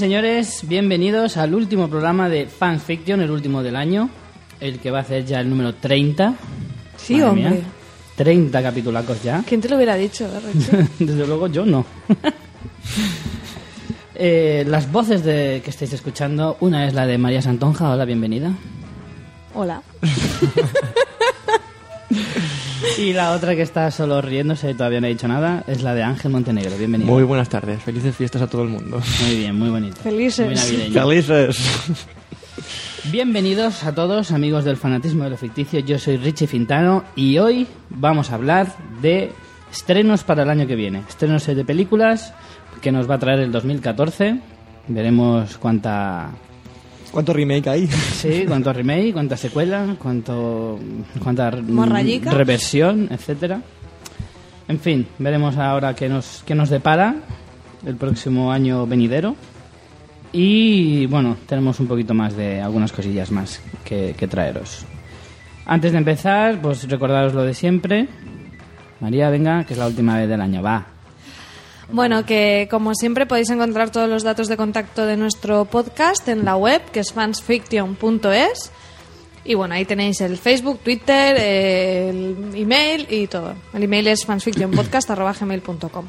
Señores, bienvenidos al último programa de Fanfiction, el último del año, el que va a hacer ya el número 30. Sí, Madre hombre. mía, 30 capitulacos ya. ¿Quién te lo hubiera dicho, Reche? Desde luego yo no. Eh, las voces de, que estáis escuchando, una es la de María Santonja, hola, bienvenida. Hola. Y la otra que está solo riéndose y todavía no ha dicho nada es la de Ángel Montenegro, bienvenida. Muy buenas tardes, felices fiestas a todo el mundo. Muy bien, muy bonito. Felices. Muy navideño. ¡Felices! Bienvenidos a todos, amigos del fanatismo de lo ficticio. Yo soy Richie Fintano y hoy vamos a hablar de estrenos para el año que viene. Estrenos de películas que nos va a traer el 2014. Veremos cuánta. ¿Cuánto remake hay? Sí, cuánto remake, cuánta secuela, cuánto. cuánta Morrayica. reversión, etcétera. En fin, veremos ahora qué nos, qué nos depara el próximo año venidero. Y bueno, tenemos un poquito más de algunas cosillas más que, que traeros. Antes de empezar, pues recordaros lo de siempre. María, venga, que es la última vez del año, va. Bueno, que como siempre podéis encontrar todos los datos de contacto de nuestro podcast en la web, que es fansfiction.es. Y bueno, ahí tenéis el Facebook, Twitter, el email y todo. El email es fansfictionpodcast.gmail.com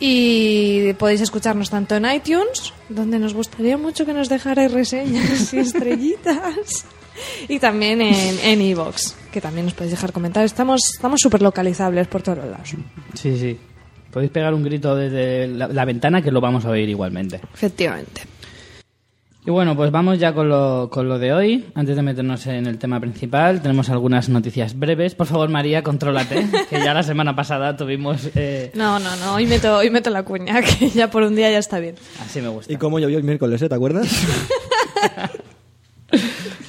Y podéis escucharnos tanto en iTunes, donde nos gustaría mucho que nos dejarais reseñas y estrellitas. Y también en en iVoox, que también nos podéis dejar comentarios. Estamos estamos súper localizables por todos lados. Sí, sí. Podéis pegar un grito desde la, la ventana que lo vamos a oír igualmente. Efectivamente. Y bueno, pues vamos ya con lo, con lo de hoy. Antes de meternos en el tema principal, tenemos algunas noticias breves. Por favor, María, contrólate, que ya la semana pasada tuvimos... eh, No, no, no, hoy meto, hoy meto la cuña, que ya por un día ya está bien. así me gusta. ¿Y cómo llovió el miércoles, eh? ¿Te acuerdas?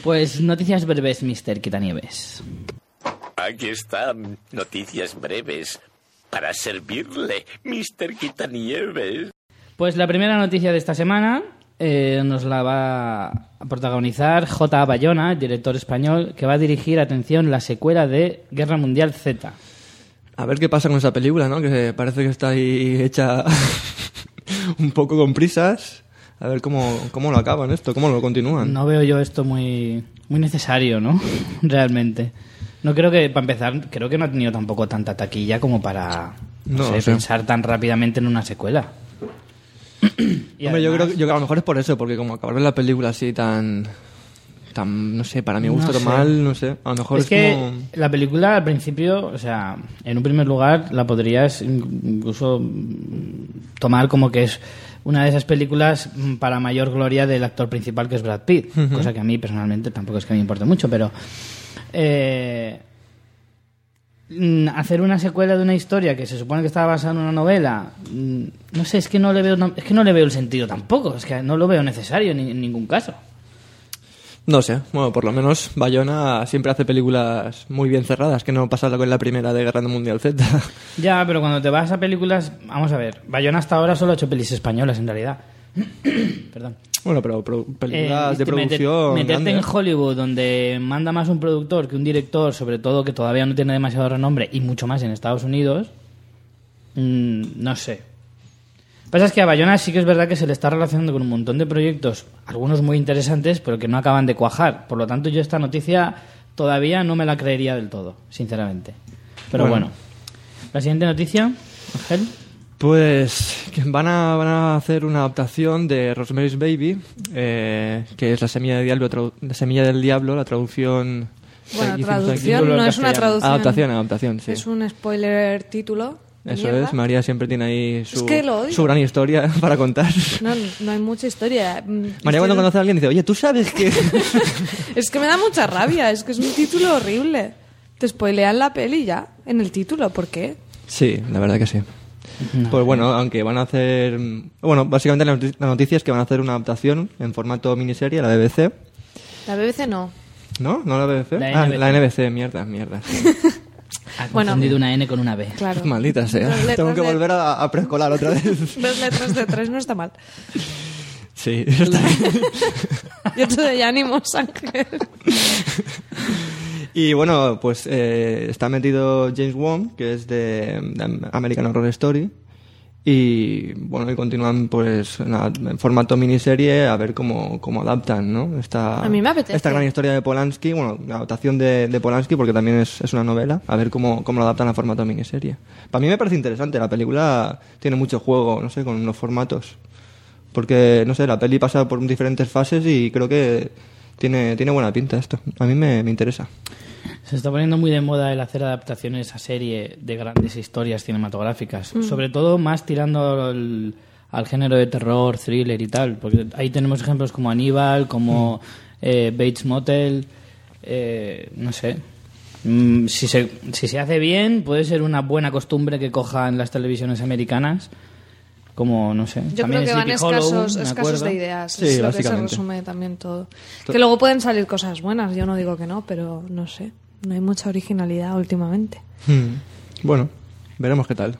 Pues noticias breves, Mr. Quitanieves. Aquí están noticias breves para servirle, Mr. Quitanieves. Pues la primera noticia de esta semana eh, nos la va a protagonizar J. Bayona, director español, que va a dirigir, atención, la secuela de Guerra Mundial Z. A ver qué pasa con esa película, ¿no? Que parece que está ahí hecha un poco con prisas. A ver cómo, cómo lo acaban esto, cómo lo continúan. No veo yo esto muy, muy necesario, ¿no? Realmente. No creo que, para empezar, creo que no ha tenido tampoco tanta taquilla como para no No, sé, sí. pensar tan rápidamente en una secuela. Y Hombre, yo creo que a lo mejor es por eso, porque como acabar la película así tan... tan no sé, para mi gusto No sé. mal, no sé. A lo mejor es es, que como... la película al principio, o sea, en un primer lugar la podrías in- incluso tomar como que es una de esas películas mm, para mayor gloria del actor principal que es Brad Pitt, cosa que a mí personalmente tampoco es que me importe mucho, pero eh, mm, hacer una secuela de una historia que se supone que estaba basada en una novela, mm, no sé, es que no le veo es que no le veo el sentido tampoco, es que no lo veo necesario ni- en ningún caso. No sé, bueno, por lo menos Bayona siempre hace películas muy bien cerradas, que no pasa con la primera de Guerra Mundial Z. Ya, pero cuando te vas a películas, vamos a ver, Bayona hasta ahora solo ha hecho pelis españolas en realidad. Perdón. Bueno, pero pro- películas Eh, de producción. meterte grande. en Hollywood, donde manda más un productor que un director, sobre todo que todavía no tiene demasiado renombre, y mucho más en Estados Unidos, mm, no sé. Lo que pasa es que a Bayona sí que es verdad que se le está relacionando con un montón de proyectos, algunos muy interesantes, pero que no acaban de cuajar. Por lo tanto, yo esta noticia todavía no me la creería del todo, sinceramente. Pero bueno. Bueno. La siguiente noticia, Ángel. Pues que van a, van a hacer una adaptación de Rosemary's Baby, eh, que es la semilla, de diablo, la semilla del diablo, la traducción... Bueno, traducción no es una traducción. Adaptación, adaptación, sí. Es un spoiler título. Eso mierda. es, María siempre tiene ahí su, Es que su gran historia para contar. No, no hay mucha historia. Mm, María cuando conoce a alguien dice, oye, ¿tú sabes que...? Es que me da mucha rabia, es que es un título horrible. Te spoilean la peli ya, en el título, ¿por qué? sí, la verdad que sí. Pues bueno, aunque van a hacer... Bueno, básicamente la noti- la noticia es que van a hacer una adaptación en formato miniserie a la BBC. La BBC no. ¿No? ¿No la BBC? La ah, NBC. la NBC, mierda, mierda. Ha Bueno. confundido una N con una B. Claro. Maldita sea. Tengo que volver a, a preescolar otra vez. Dos letras de tres no está mal. Sí, está bien. Yo te doy ánimos, Ángel. Y bueno, pues eh, está metido James Wong, que es de, de American Horror Story. Y bueno, y continúan pues en, formato miniserie a ver cómo, cómo adaptan, ¿no? Esta, A mí me apetece. Esta gran historia de Polanski, bueno, la adaptación de, de Polanski porque también es, es una novela, a ver cómo, cómo lo adaptan a formato miniserie. Para mí me parece interesante, la película tiene mucho juego, no sé, con los formatos. Porque, no sé, la peli pasa por diferentes fases y creo que tiene, tiene buena pinta esto. A mí me, me interesa. Se está poniendo muy de moda el hacer adaptaciones a serie de grandes historias cinematográficas, sobre todo más tirando al, al género de terror, thriller y tal, porque ahí tenemos ejemplos como Aníbal, como eh, Bates Motel, eh, no sé. Mm, si, se, si se hace bien, puede ser una buena costumbre que cojan las televisiones americanas, como, no sé. Yo también creo que van escasos, de ideas. Sí, es lo que se resume también todo. Que luego pueden salir cosas buenas, yo no digo que no, pero no sé. No hay mucha originalidad últimamente. Hmm. Bueno, veremos qué tal.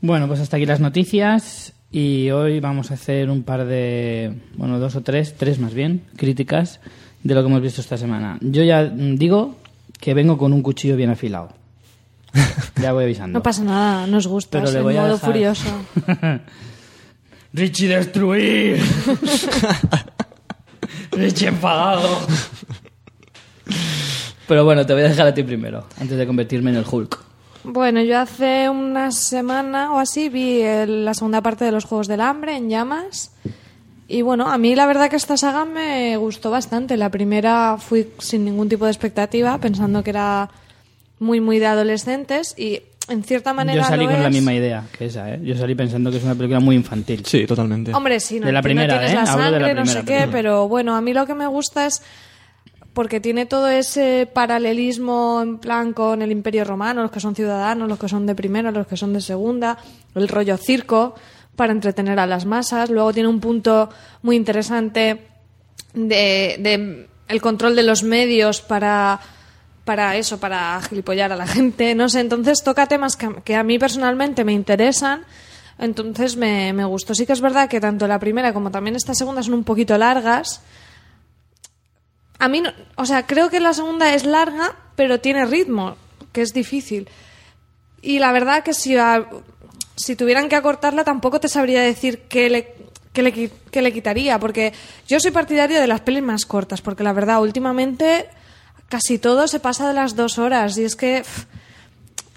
Bueno, pues hasta aquí las noticias y hoy vamos a hacer un par de, bueno, dos o tres, tres más bien, críticas de lo que hemos visto esta semana. Yo ya digo que vengo con un cuchillo bien afilado. Ya voy avisando. No pasa nada, nos gusta, Pero le voy a modo dejar- furioso. Richie destruir. Richie enfadado. Pero bueno, te voy a dejar a ti primero, antes de convertirme en el Hulk. Bueno, yo hace una semana o así vi el- la segunda parte de los Juegos del Hambre en llamas. Y bueno, a mí la verdad que esta saga me gustó bastante. La primera fui sin ningún tipo de expectativa, pensando que era muy, muy de adolescentes. Y en cierta manera. Yo salí lo con la misma idea que esa, ¿eh? Yo salí pensando que es una película muy infantil. Sí, totalmente. Hombre, sí, no, De la que no primera, tienes ¿eh? la Hablo de la sangre, no sé primera qué, pero bueno, a mí lo que me gusta es porque tiene todo ese paralelismo en plan con el Imperio Romano, los que son ciudadanos, los que son de primera, los que son de segunda, el rollo circo para entretener a las masas. Luego tiene un punto muy interesante de, de el control de los medios para para eso, para gilipollar a la gente, no sé, entonces toca temas que, a mí personalmente me interesan, entonces me, me gustó. Sí que es verdad que tanto la primera como también esta segunda son un poquito largas. A mí, no, o sea, creo que la segunda es larga, pero tiene ritmo, que es difícil. Y la verdad que si, si tuvieran que acortarla tampoco te sabría decir qué le, qué le, qué le quitaría, porque yo soy partidario de las pelis más cortas, porque la verdad últimamente casi todo se pasa de las dos horas y es que pff,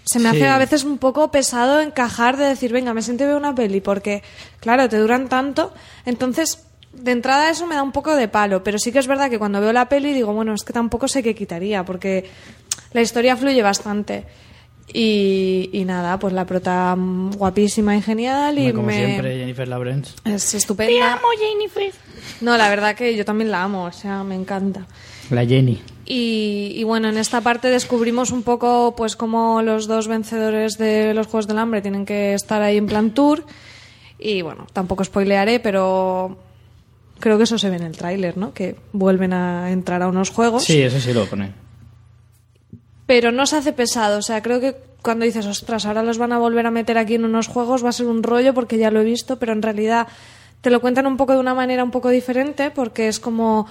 se me Sí. hace a veces un poco pesado encajar de decir, venga, me siento a ver una peli, porque claro, te duran tanto, entonces... De entrada eso me da un poco de palo, pero sí que es verdad que cuando veo la peli digo, bueno, es que tampoco sé qué quitaría, porque la historia fluye bastante. Y, y nada, pues la prota guapísima y genial y Como me... siempre, Jennifer Lawrence. Es estupenda. No, la verdad que yo también la amo, o sea, me encanta. La Jenny. Y, y bueno, en esta parte descubrimos un poco pues cómo los dos vencedores de los Juegos del Hambre tienen que estar ahí en plan tour. Y bueno, tampoco spoilearé, pero creo que eso se ve en el tráiler, ¿no? Que vuelven a entrar a unos juegos. Sí, eso sí lo pone. pero no se hace pesado. O sea, creo que cuando dices, ostras, ahora los van a volver a meter aquí en unos juegos, va a ser un rollo porque ya lo he visto, pero en realidad te lo cuentan un poco de una manera un poco diferente porque es como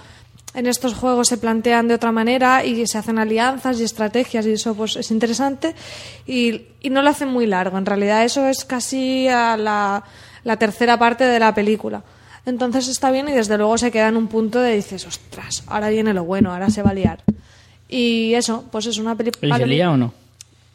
en estos juegos se plantean de otra manera y se hacen alianzas y estrategias y eso pues es interesante y, y no lo hacen muy largo. En realidad eso es casi a la, la tercera parte de la película. Entonces está bien y desde luego se queda en un punto de dices, ostras, ahora viene lo bueno, ahora se va a liar. Y eso, pues es una ¿Y película... se lía o no?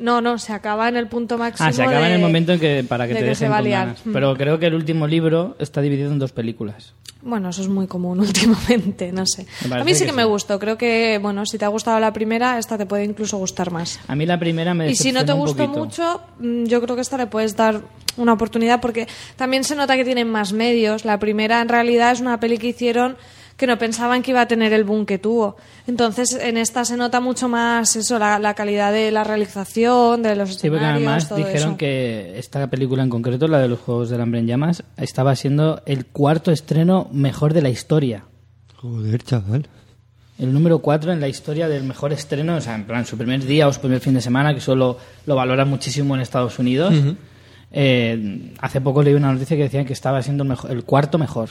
No, no, se acaba en el punto máximo. Ah, se acaba de- en el momento en que para que de te que se va con ganas. Mm. Pero creo que el último libro está dividido en dos películas. Bueno, eso es muy común últimamente, no sé. A mí sí que que, sí. me gustó. Creo que, bueno, si te ha gustado la primera, esta te puede incluso gustar más. A mí la primera me Y si no te gustó mucho, mm, yo creo que esta le puedes dar una oportunidad porque también se nota que tienen más medios. La primera en realidad es una peli que hicieron que no pensaban que iba a tener el boom que tuvo. Entonces en esta se nota mucho más eso, la, la calidad de la realización, de los Sí, porque además todo dijeron eso. que esta película en concreto, la de los Juegos del Hambre en Llamas, estaba siendo el cuarto estreno mejor de la historia. Joder, chaval. El número 4 en la historia del mejor estreno, o sea, en plan su primer día o su primer fin de semana, que solo lo valoran muchísimo en Estados Unidos. Eh, hace poco leí una noticia que decían que estaba siendo el, mejor- el cuarto mejor.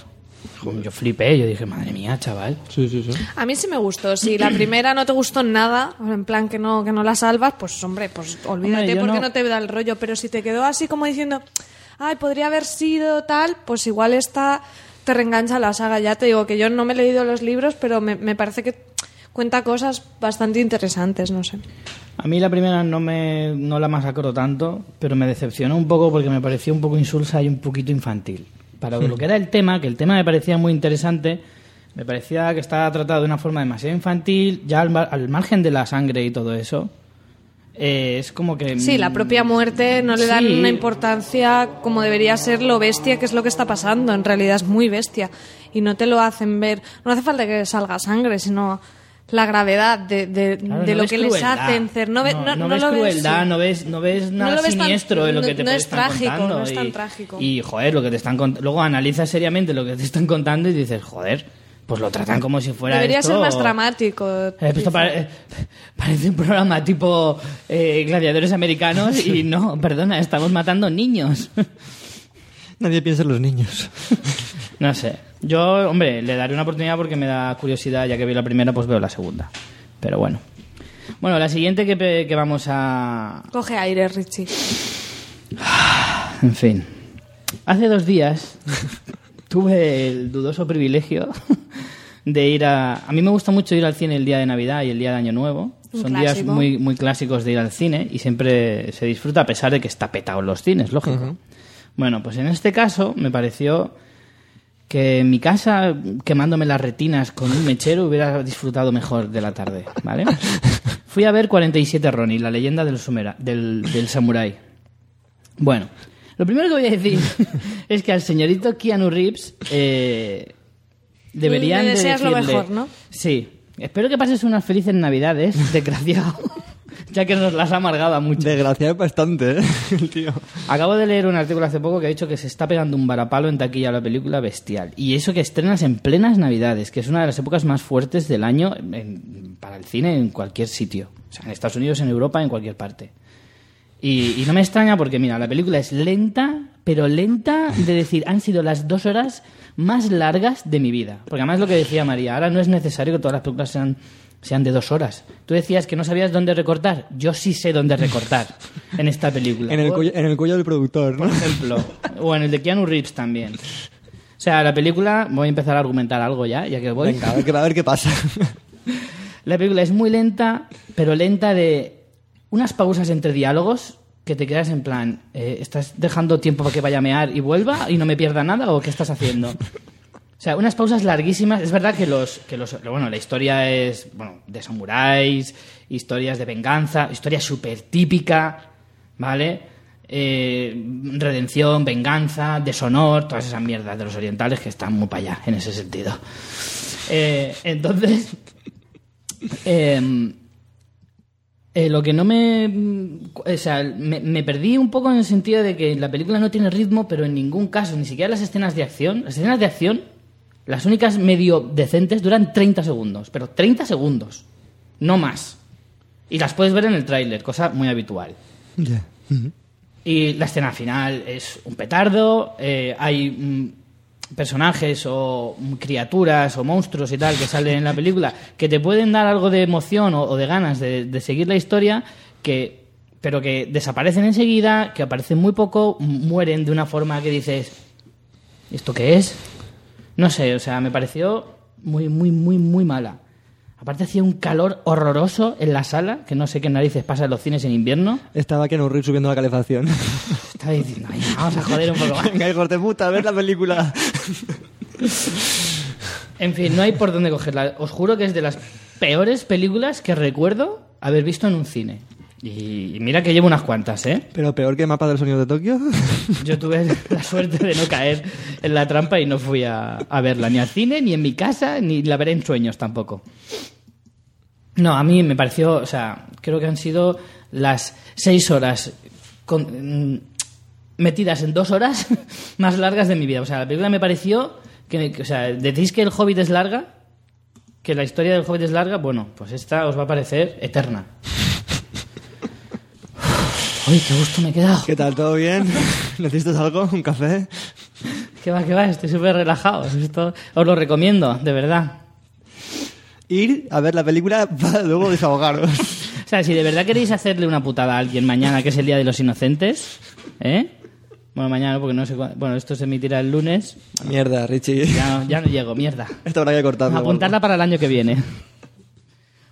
Yo flipé, yo dije, madre mía, chaval. Sí, sí, sí. A mí sí me gustó. Si la primera no te gustó nada, en plan que no, que no la salvas, pues hombre, pues olvídate Hombre, porque no- no... te da el rollo. Pero si te quedó así como diciendo, ay, podría haber sido tal, pues igual esta te reengancha la saga. Ya te digo que yo no me he leído los libros, pero me, me parece que cuenta cosas bastante interesantes, no sé. A mí la primera no me no la masacró tanto, pero me decepcionó un poco porque me pareció un poco insulsa y un poquito infantil. Para lo que era el tema, que el tema me parecía muy interesante, me parecía que estaba tratado de una forma demasiado infantil, ya al, mar- al margen de la sangre y todo eso. eh, es como que... Sí, la propia muerte no le dan Sí. una importancia como debería ser lo bestia que es lo que está pasando. En realidad es muy bestia. Y no te lo hacen ver. No hace falta que salga sangre, sino la gravedad de, de- Claro, de no lo que les hacen. No, ve- no, no no ves lo ves, crueldad, sí. no ves, no ves nada lo ves tan- siniestro en lo que te no- es estar trágico, contando. no es tan y, trágico. Y, joder, lo que te están Luego analizas seriamente lo que te están contando y dices, joder, pues lo tratan como si fuera Debería esto- ser más dramático. Eh, esto quizá. pare- eh, parece un programa tipo eh, gladiadores americanos y no, perdona, estamos matando niños. Nadie piensa en los niños. No sé. Yo, hombre, le daré una oportunidad porque me da curiosidad, ya que vi la primera, pues veo la segunda. Pero bueno. Bueno, la siguiente que, que vamos a, Coge aire, Richie. En fin. Hace dos días tuve el dudoso privilegio de ir a... A mí me gusta mucho ir al cine el día de Navidad y el día de Año Nuevo. Un Son días muy, muy clásicos de ir al cine y siempre se disfruta a pesar de que está petado en los cines, lógico. Bueno, pues en este caso me pareció que en mi casa, quemándome las retinas con un mechero, hubiera disfrutado mejor de la tarde, ¿vale? Fui a ver 47 Ronin, la leyenda del, sumera- del, del samurái. Bueno, lo primero que voy a decir es que al señorito Keanu Reeves eh, deberían Le de deseas lo decirle- mejor, ¿no? Sí. Espero que pases unas felices navidades, desgraciado, ya que nos las ha amargado a mucho. Desgraciado bastante, ¿eh? El tío. Acabo de leer un artículo hace poco que ha dicho que se está pegando un varapalo en taquilla a la película Bestial. Y eso que estrenas en plenas Navidades, que es una de las épocas más fuertes del año en- para el cine en cualquier sitio. O sea, en Estados Unidos, en Europa, en cualquier parte. Y, y no me extraña porque, mira, la película es lenta, pero lenta de decir, han sido las dos horas más largas de mi vida. Porque además lo que decía María, ahora no es necesario que todas las películas sean, sean de dos horas. Tú decías que no sabías dónde recortar. Yo sí sé dónde recortar en esta película. En el, cuello, en el cuello del productor, ¿no? por ejemplo. O en el de Keanu Reeves también. O sea, la película, voy a empezar a argumentar algo ya, ya que voy. Venga, a ver, qué- a ver qué pasa. La película es muy lenta, pero lenta de unas pausas entre diálogos que te quedas en plan, eh, ¿estás dejando tiempo para que vaya a mear y vuelva y no me pierda nada o qué estás haciendo? O sea, unas pausas larguísimas. Es verdad que los, que los, bueno, la historia es, bueno, de samuráis, historias de venganza, historia súper típica, ¿vale? Eh, redención, venganza, deshonor, todas esas mierdas de los orientales que están muy para allá en ese sentido. Eh, entonces, eh, eh, lo que no me. O sea, me perdí un poco en el sentido de que la película no tiene ritmo, pero en ningún caso, ni siquiera las escenas de acción. Las escenas de acción, las únicas medio decentes, duran 30 segundos, pero 30 segundos, no más. Y las puedes ver en el tráiler, cosa muy habitual. Y la escena final es un petardo, eh, hay mm, personajes o mm, criaturas o monstruos y tal que salen en la película que te pueden dar algo de emoción o, o de ganas de, de seguir la historia, que, pero que desaparecen enseguida, que aparecen muy poco, mueren de una forma que dices, ¿esto qué es? No sé, o sea, me pareció muy, muy, muy, muy mala. Aparte hacía un calor horroroso en la sala, que no sé qué narices pasa en los cines en invierno. Estaba Keanu Reeves subiendo la calefacción. Estaba diciendo, "Ay, vamos a joder un poco más. Venga, hijos de puta, a ver la película. En fin, no hay por dónde cogerla. Os juro que es de las peores películas que recuerdo haber visto en un cine. Y mira que llevo unas cuantas, ¿eh? Pero peor que Mapa del Sonido de Tokio. Yo tuve la suerte de no caer en la trampa y no fui a, a verla ni al cine, ni en mi casa, ni la veré en sueños tampoco. No, a mí me pareció, o sea, creo que han sido las seis horas con- mm, metidas en dos horas más largas de mi vida. O sea, la película me pareció que, que- o sea, decís que el Hobbit es larga, que la historia del Hobbit es larga, bueno, pues esta os va a parecer eterna. Uy, qué gusto me he quedado. ¿Qué tal? ¿Todo bien? ¿Necesitas algo? ¿Un café? Que va, que va, estoy súper relajado. Esto os lo recomiendo, de verdad. Ir a ver la película para luego desahogaros. O sea, si de verdad queréis hacerle una putada a alguien mañana, que es el Día de los Inocentes, ¿eh? Bueno, mañana, porque no sé cuándo. Bueno, esto se emitirá el lunes. Mierda, Richie. Ya no, ya no llego, mierda. Esto habrá que cortarlo. Apuntarla para el año que viene.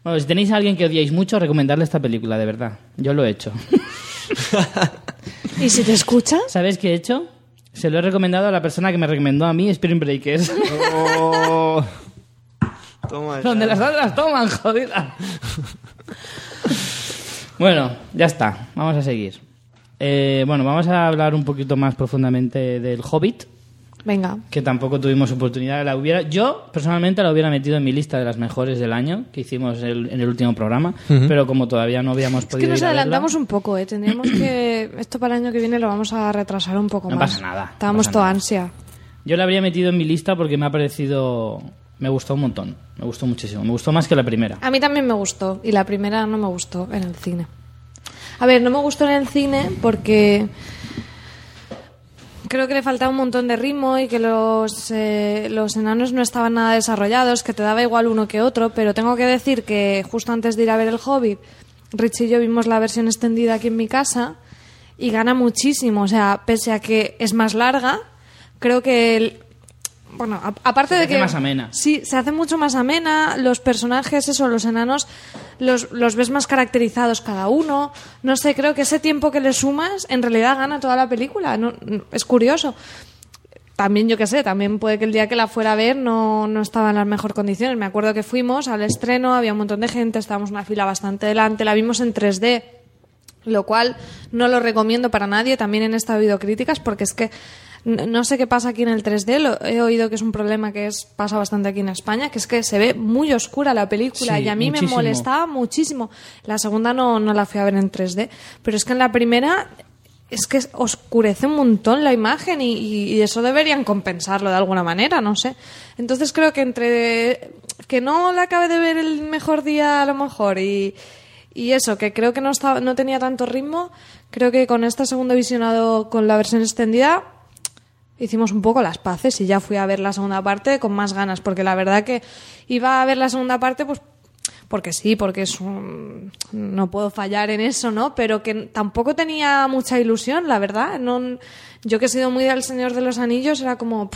Bueno, si tenéis a alguien que odiáis mucho, recomendarle esta película, de verdad. Yo lo he hecho. ¿Y si te escucha? ¿Sabes qué he hecho? Se lo he recomendado a la persona que me recomendó a mí Spring Breakers. Oh. Toma. Donde las otras toman, jodida. bueno, ya está. Vamos a seguir. Eh, bueno, vamos a hablar un poquito más profundamente del Hobbit, Venga. que tampoco tuvimos oportunidad. La hubiera, yo, personalmente, la hubiera metido en mi lista de las mejores del año que hicimos el- en el último programa, pero como todavía no habíamos Es podido que nos ir a verla- adelantamos un poco, ¿eh? Tendríamos que... Esto para el año que viene lo vamos a retrasar un poco No más. pasa nada, no Estábamos pasa toda nada. ansia. Yo la habría metido en mi lista porque me ha parecido... Me gustó un montón. Me gustó muchísimo. Me gustó más que la primera. A mí también me gustó y la primera no me gustó en el cine. A ver, no me gustó en el cine porque creo que le faltaba un montón de ritmo y que los, eh, los enanos no estaban nada desarrollados, que te daba igual uno que otro, pero tengo que decir que justo antes de ir a ver El Hobbit, Rich y yo vimos la versión extendida aquí en mi casa y gana muchísimo, o sea, pese a que es más larga, creo que... el- bueno, a- aparte Se de hace que más amena. Sí, se hace mucho más amena. Los personajes, eso, los enanos, los, los ves más caracterizados cada uno. No sé, creo que ese tiempo que le sumas en realidad gana toda la película. No- no- es curioso. También, yo qué sé, también puede que el día que la fuera a ver no, no estaba en las mejores condiciones. Me acuerdo que fuimos al estreno, había un montón de gente, estábamos en una fila bastante delante, la vimos en 3D lo cual no lo recomiendo para nadie. También en esta he oído críticas porque es que no sé qué pasa aquí en el 3D. Lo, he oído que es un problema que es pasa bastante aquí en España, que es que se ve muy oscura la película Sí, y a mí muchísimo. me molestaba muchísimo. La segunda no, no la fui a ver en 3D, pero es que en la primera es que oscurece un montón la imagen y, eso deberían compensarlo de alguna manera, no sé. Entonces creo que entre que no la acabe de ver el mejor día a lo mejor y, y eso, que creo que no, estaba, no tenía tanto ritmo, creo que con este segundo visionado con la versión extendida hicimos un poco las paces y ya fui a ver la segunda parte con más ganas, porque la verdad que iba a ver la segunda parte pues porque sí, porque es un... no puedo fallar en eso, ¿no? Pero que tampoco tenía mucha ilusión, la verdad. No, yo que he sido muy del Señor de los Anillos, era como,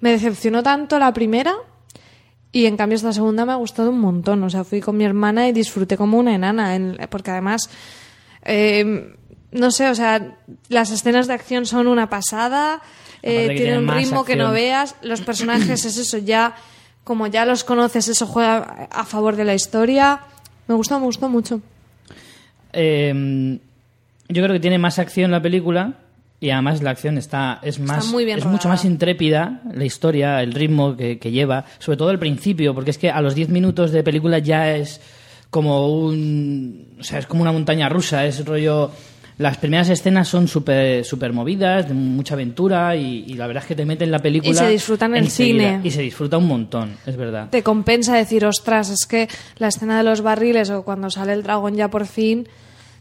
me decepcionó tanto la primera y en cambio esta segunda me ha gustado un montón. O sea, fui con mi hermana y disfruté como una enana, en- porque además, eh, no sé, o sea, las escenas de acción son una pasada, eh, tiene un ritmo que no veas, los personajes es eso, ya como ya los conoces, eso juega a favor de la historia. Me gustó, me gustó mucho. Eh, yo creo que tiene más acción la película y además la acción está es más muy bien es mucho más intrépida la historia, el ritmo que, que lleva, sobre todo el principio, porque es que a los 10 minutos de película ya es como un o sea, es como una montaña rusa, es rollo las primeras escenas son súper super movidas, de mucha aventura y, y la verdad es que te meten la película Y se disfrutan en el cine. y se disfruta un montón, es verdad. Te compensa decir, ostras, es que la escena de los barriles o cuando sale el dragón ya por fin,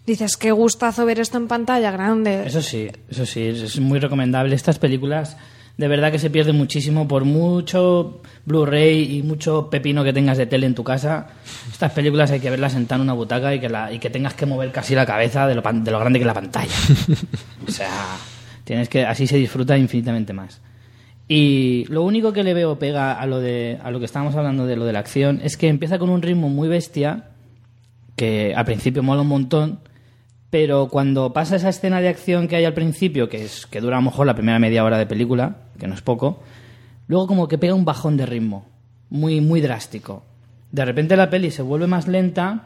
dices, qué gustazo ver esto en pantalla grande. Eso sí, eso sí, es muy recomendable. Estas películas de verdad que se pierden muchísimo por mucho Blu-ray y mucho pepino que tengas de tele en tu casa. Estas películas hay que verlas sentado en una butaca y que, la, tengas que mover casi la cabeza de lo, de lo grande que es la pantalla. O sea, tienes que así se disfruta infinitamente más. Y lo único que le veo pega a lo de a lo que estábamos hablando de lo de la acción es que empieza con un ritmo muy bestia que al principio mola un montón, pero cuando pasa esa escena de acción que hay al principio, que es que dura a lo mejor la primera media hora de película, que no es poco, luego como que pega un bajón de ritmo, muy muy drástico. De repente la peli se vuelve más lenta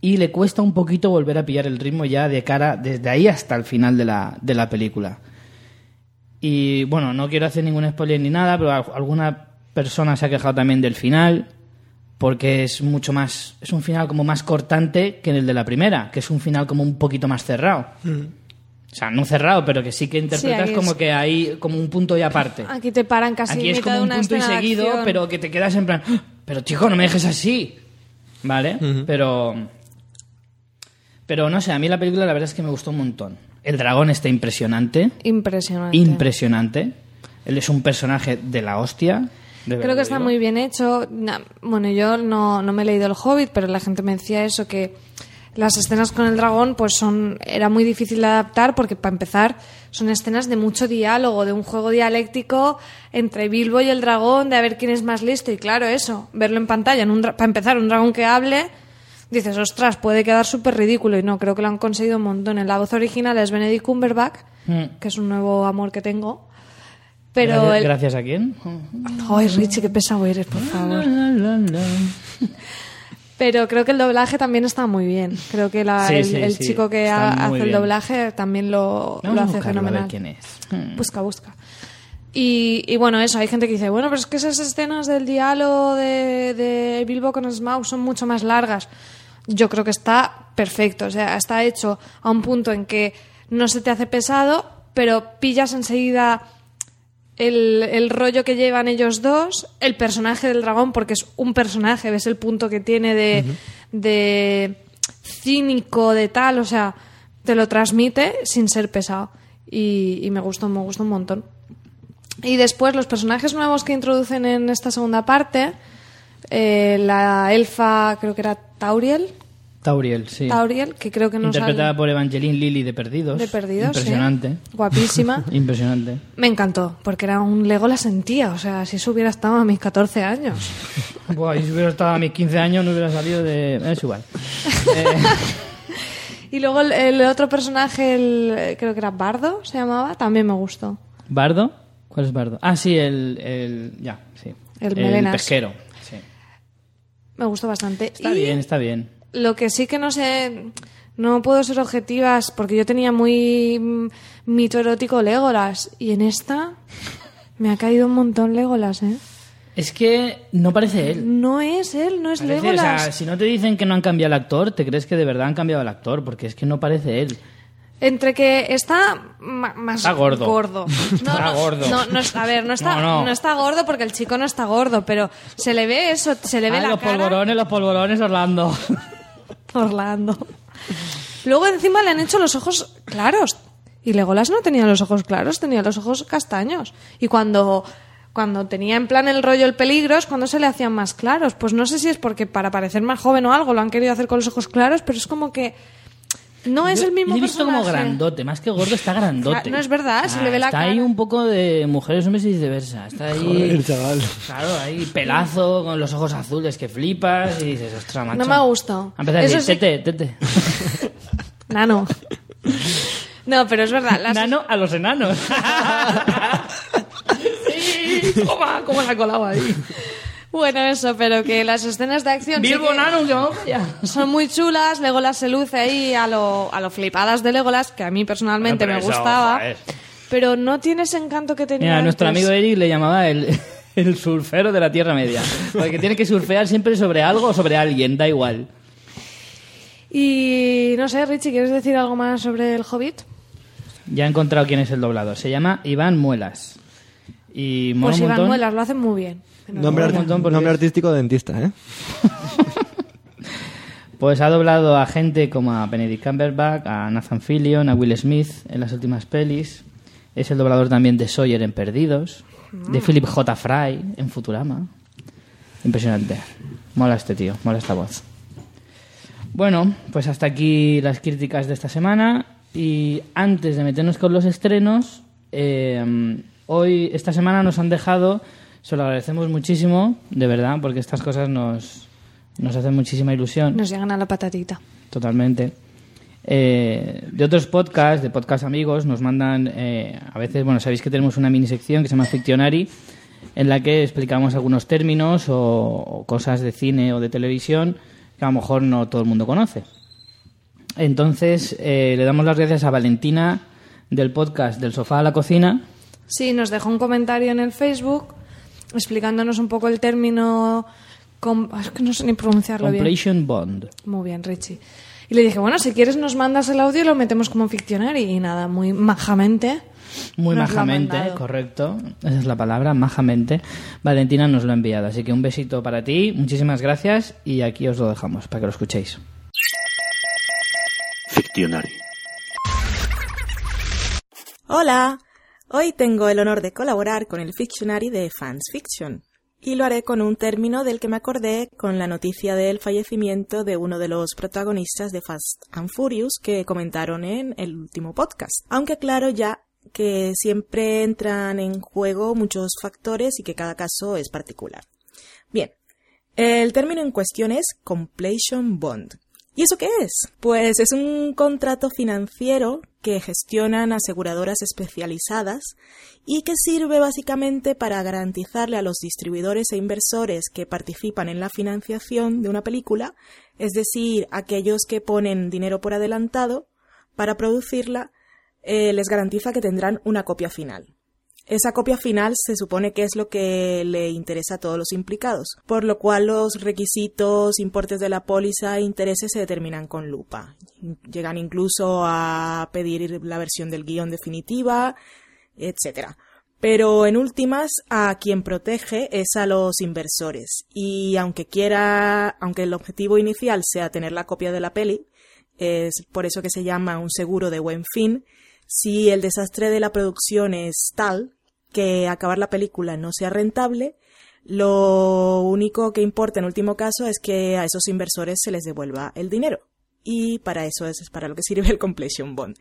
y le cuesta un poquito volver a pillar el ritmo ya de cara desde ahí hasta el final de la, de la película. Y bueno, no quiero hacer ningún spoiler ni nada, pero al- alguna persona se ha quejado también del final porque es mucho más es un final como más cortante que el de la primera, que es un final como un poquito más cerrado. O sea, no cerrado, pero que sí que interpretas es- como que hay como un punto y aparte. Aquí te paran casi Aquí es mitad como de un punto y seguido, acción. pero que te quedas en plan, "Ah, pero chico, no me dejes así. ¿Vale? Pero pero no sé, a mí la película la verdad es que me gustó un montón. El dragón está impresionante, Impresionante. impresionante. Él es un personaje de la hostia. Creo que está muy bien hecho. Bueno, yo no, no me he leído El Hobbit, pero la gente me decía eso, que las escenas con el dragón pues son era muy difícil de adaptar porque para empezar son escenas de mucho diálogo, de un juego dialéctico entre Bilbo y el dragón, de a ver quién es más listo y claro, eso, verlo en pantalla, en un para empezar un dragón que hable, dices, ostras, puede quedar súper ridículo y no, creo que lo han conseguido un montón. En la voz original es Benedict Cumberbatch, Mm. que es un nuevo amor que tengo. Pero gracias, el... ¿Gracias a quién? Ay, Richie, qué pesado eres, por favor. Pero creo que el doblaje también está muy bien. Creo que la- Sí, el, sí, el sí, chico que ha- hace el bien. doblaje también lo, Vamos lo hace buscarlo, a fenomenal. ver quién es. Hmm. Busca, busca. Y, y bueno, eso, hay gente que dice, bueno, pero es que esas escenas del diálogo de, de Bilbo con Smaug son mucho más largas. Yo creo que está perfecto, o sea, está hecho a un punto en que no se te hace pesado, pero pillas enseguida el, el rollo que llevan ellos dos, el personaje del dragón, porque es un personaje, ves el punto que tiene de, de cínico, de tal, o sea, te lo transmite sin ser pesado. Y, y me gustó, me gustó un montón. Y después los personajes nuevos que introducen en esta segunda parte, eh, la elfa, creo que era Tauriel, Tauriel, sí. Tauriel, que creo que no Interpretada sale por Evangeline Lilly de Perdidos. de perdidos. sí. Impresionante. Guapísima. Impresionante. Me encantó, porque era un Lego la sentía, o sea, si eso hubiera estado a mis 14 años. Buah, y si hubiera estado a mis 15 años no hubiera salido de... Es igual. Eh, Y luego el, el otro personaje, el, creo que era Bardo, se llamaba, también me gustó. ¿Bardo? ¿Cuál es Bardo? Ah, sí, el... el ya, sí. El melenas. pesquero. Sí. Me gustó bastante. Está Y bien, está bien. Lo que sí que no sé, no puedo ser objetivas, porque yo tenía muy mm, mito erótico Legolas, y en esta me ha caído un montón Legolas, ¿eh? Es que no parece él. No es él, no es Parece, o Legolas. sea, si no te dicen que no han cambiado el actor, te crees que de verdad han cambiado el actor, porque es que no parece él. Entre que está más Está gordo. No, Está no, gordo. No, no, a ver, no está, No, no. está gordo porque el chico no está gordo, pero se le ve eso, se le ve Ah, la los cara. polvorones, los polvorones, Orlando. Orlando. Luego encima le han hecho los ojos claros. Y Legolas no tenía los ojos claros, tenía los ojos castaños. Y cuando, cuando tenía en plan el rollo el peligro es cuando se le hacían más claros. Pues no sé si es porque para parecer más joven o algo lo han querido hacer con los ojos claros, pero es como que no es Yo el mismo le he visto como personaje. grandote, más que gordo está grandote. No es verdad, se le ve la Está cara. ahí un poco de mujeres, hombres y viceversa. Está ahí, Joder, chaval. claro, ahí pelazo, con los ojos azules que flipas y dices, ostras, macho. No me ha gustado. A empezar a Eso decir, sí- tete, tete. Nano. No, pero es verdad. las- Nano a los enanos. sí, toma, cómo la ha colado ahí. Bueno, eso, pero que las escenas de acción sí Bilbo que Nano, que vamos para allá. son muy chulas. Legolas se luce ahí a lo, a lo flipadas de Legolas, que a mí personalmente Bueno, me gustaba. Pero no tiene ese encanto que tenía Mira, nuestro amigo Eric le llamaba el, el surfero de la Tierra Media. Porque tiene que surfear siempre sobre algo o sobre alguien, da igual. Y no sé, Richie, ¿quieres decir algo más sobre el Hobbit? Ya he encontrado quién es el doblador. Se llama Iván Muelas. Y mola Pues un Iván montón. Muelas lo hacen muy bien. Nombre, porque artístico de dentista, ¿eh? Pues ha doblado a gente como a Benedict Cumberbatch, a Nathan Fillion, a Will Smith en las últimas pelis. Es el doblador también de Sawyer en Perdidos, de Philip J. Fry en Futurama. Impresionante. Mola este tío, mola esta voz. Bueno, pues hasta aquí las críticas de esta semana. Y antes de meternos con los estrenos, eh, hoy, esta semana nos han dejado, se lo agradecemos muchísimo, de verdad, porque estas cosas nos, nos hacen muchísima ilusión. Nos llegan a la patatita. Totalmente. Eh, de otros podcasts, de podcast amigos, nos mandan, eh, a veces, bueno, sabéis que tenemos una mini sección que se llama Fictionary, en la que explicamos algunos términos o, o cosas de cine o de televisión que a lo mejor no todo el mundo conoce. Entonces, eh, le damos las gracias a Valentina del podcast Del Sofá a la Cocina. Sí, nos dejó un comentario en el Facebook explicándonos un poco el término... com- Es que no sé ni pronunciarlo bien. Completion Bond. Muy bien, Richie. Y le dije, bueno, si quieres nos mandas el audio y lo metemos como ficcionario. Y nada, muy majamente. Muy nos lo ha majamente, correcto. Esa es la palabra, majamente. Valentina nos lo ha enviado. Así que un besito para ti, muchísimas gracias y aquí os lo dejamos para que lo escuchéis. Fictionary. Hola, hoy tengo el honor de colaborar con el Fictionary de Fans Fiction. Y lo haré con un término del que me acordé con la noticia del fallecimiento de uno de los protagonistas de Fast and Furious que comentaron en el último podcast. Aunque claro ya que siempre entran en juego muchos factores y que cada caso es particular. Bien, el término en cuestión es Completion Bond. ¿Y eso qué es? Pues es un contrato financiero que gestionan aseguradoras especializadas y que sirve básicamente para garantizarle a los distribuidores e inversores que participan en la financiación de una película, es decir, aquellos que ponen dinero por adelantado para producirla, eh, les garantiza que tendrán una copia final. Esa copia final se supone que es lo que le interesa a todos los implicados, por lo cual los requisitos, importes de la póliza e intereses se determinan con lupa. Llegan incluso a pedir la versión del guion definitiva, etc. Pero en últimas, a quien protege es a los inversores. Y aunque quiera, aunque el objetivo inicial sea tener la copia de la peli, es por eso que se llama un seguro de buen fin, si el desastre de la producción es tal que acabar la película no sea rentable, lo único que importa en último caso es que a esos inversores se les devuelva el dinero. Y para eso es para lo que sirve el Completion Bond.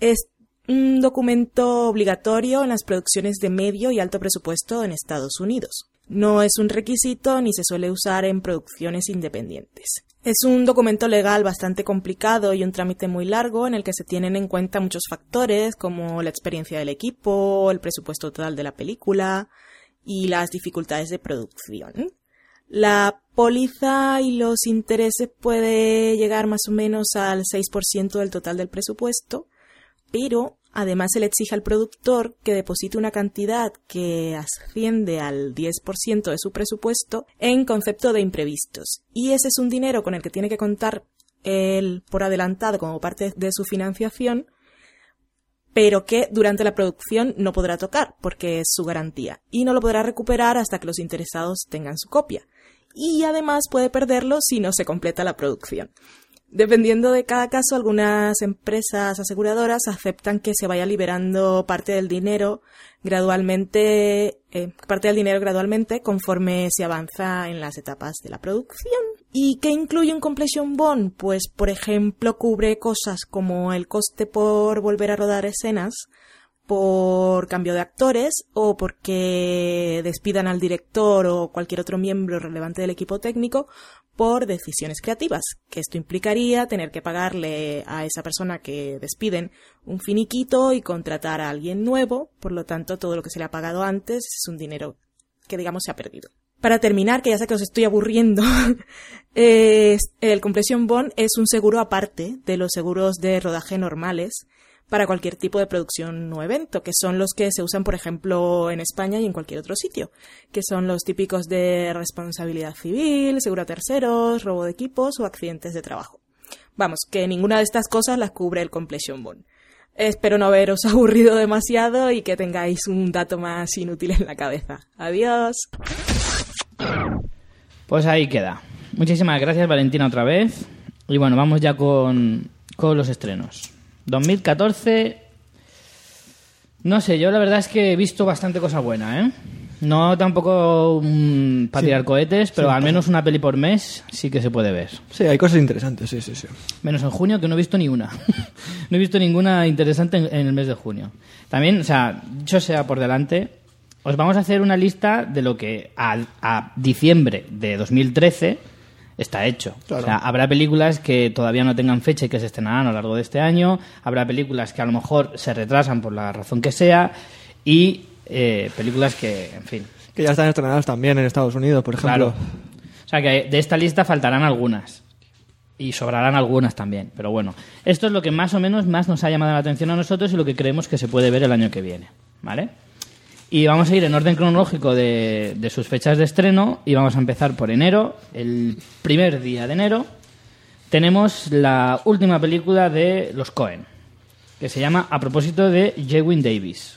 Es un documento obligatorio en las producciones de medio y alto presupuesto en Estados Unidos. No es un requisito ni se suele usar en producciones independientes. Es un documento legal bastante complicado y un trámite muy largo en el que se tienen en cuenta muchos factores como la experiencia del equipo, el presupuesto total de la película y las dificultades de producción. La póliza y los intereses puede llegar más o menos al 6% del total del presupuesto, pero Además, se le exige al productor que deposite una cantidad que asciende al 10% de su presupuesto en concepto de imprevistos. Y ese es un dinero con el que tiene que contar él por adelantado como parte de su financiación, pero que durante la producción no podrá tocar porque es su garantía y no lo podrá recuperar hasta que los interesados tengan su copia. Y además puede perderlo si no se completa la producción. Dependiendo de cada caso, algunas empresas aseguradoras aceptan que se vaya liberando parte del dinero gradualmente, eh, parte del dinero gradualmente conforme se avanza en las etapas de la producción. ¿Y qué incluye un completion bond? Pues, por ejemplo, cubre cosas como el coste por volver a rodar escenas, por cambio de actores o porque despidan al director o cualquier otro miembro relevante del equipo técnico por decisiones creativas, que esto implicaría tener que pagarle a esa persona que despiden un finiquito y contratar a alguien nuevo, por lo tanto todo lo que se le ha pagado antes es un dinero que digamos se ha perdido. Para terminar, que ya sé que os estoy aburriendo, el Completion Bond es un seguro aparte de los seguros de rodaje normales para cualquier tipo de producción o evento, que son los que se usan, por ejemplo, en España y en cualquier otro sitio, que son los típicos de responsabilidad civil, seguro a terceros, robo de equipos o accidentes de trabajo. Vamos, que ninguna de estas cosas las cubre el Completion Bond. Espero no haberos aburrido demasiado y que tengáis un dato más inútil en la cabeza. Adiós. Pues ahí queda. Muchísimas gracias Valentina otra vez. Y bueno, vamos ya con, con los estrenos. 2014. No sé, yo la verdad es que he visto bastante cosa buena, ¿eh? No tampoco mm, para tirar cohetes, pero al menos una peli por mes sí que se puede ver. Sí, hay cosas interesantes, sí, sí, sí. Menos en junio, que no he visto ni una. no he visto ninguna interesante en, en el mes de junio. También, o sea, dicho sea por delante, os vamos a hacer una lista de lo que a, a diciembre de 2013 está hecho. Claro. O sea, habrá películas que todavía no tengan fecha y que se estrenarán a lo largo de este año, habrá películas que a lo mejor se retrasan por la razón que sea y eh, películas que, en fin. Que ya están estrenadas también en Estados Unidos, por ejemplo. Claro. O sea, que de esta lista faltarán algunas. Y sobrarán algunas también. Pero bueno, esto es lo que más o menos más nos ha llamado la atención a nosotros y lo que creemos que se puede ver el año que viene. ¿Vale? Y vamos a ir en orden cronológico de, de sus fechas de estreno y vamos a empezar por enero. El primer día de enero tenemos la última película de los Cohen, que se llama A propósito de Jewin Davis.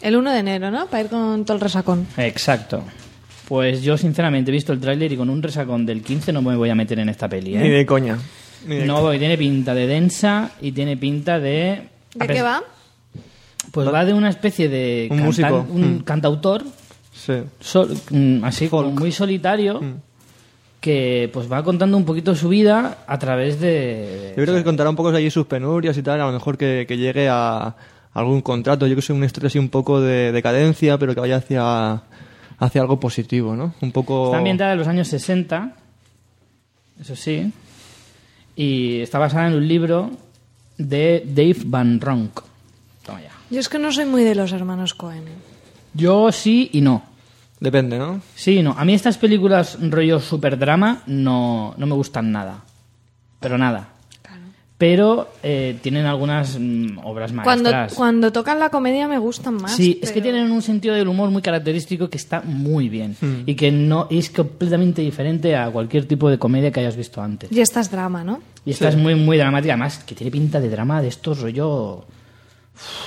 El 1 de enero, ¿no? Para ir con todo el resacón. Exacto. Pues yo sinceramente he visto el tráiler y con un resacón del 15 no me voy a meter en esta peli, Ni ¿eh? de coña. Ni de No, porque tiene pinta de densa y tiene pinta de... ¿De qué va? Pues va de una especie de Un músico. un Mm. cantautor Sí. sol- mm, así como muy solitario, Mm. que pues va contando un poquito su vida a través de... Yo creo que contará un poco allí sus penurias y tal, a lo mejor que, que llegue a algún contrato. Yo creo que es una historia así un poco de decadencia, pero que vaya hacia, hacia algo positivo, ¿no? Un poco... Está ambientada en los años 60, eso sí, y está basada en un libro de Dave Van Ronk. Toma ya. Yo es que no soy muy de los hermanos Cohen. Yo sí y no. Depende, ¿no? Sí y no. A mí estas películas rollo super drama no, no me gustan nada. Pero nada. Pero eh, tienen algunas mm, obras Cuando, maestras. cuando tocan la comedia me gustan más. Sí, es que tienen un sentido del humor muy característico que está muy bien. Hmm. Y que no es completamente diferente a cualquier tipo de comedia que hayas visto antes. Y esta es drama, ¿no? Y esta es muy, muy dramática. Además, que tiene pinta de drama de estos rollo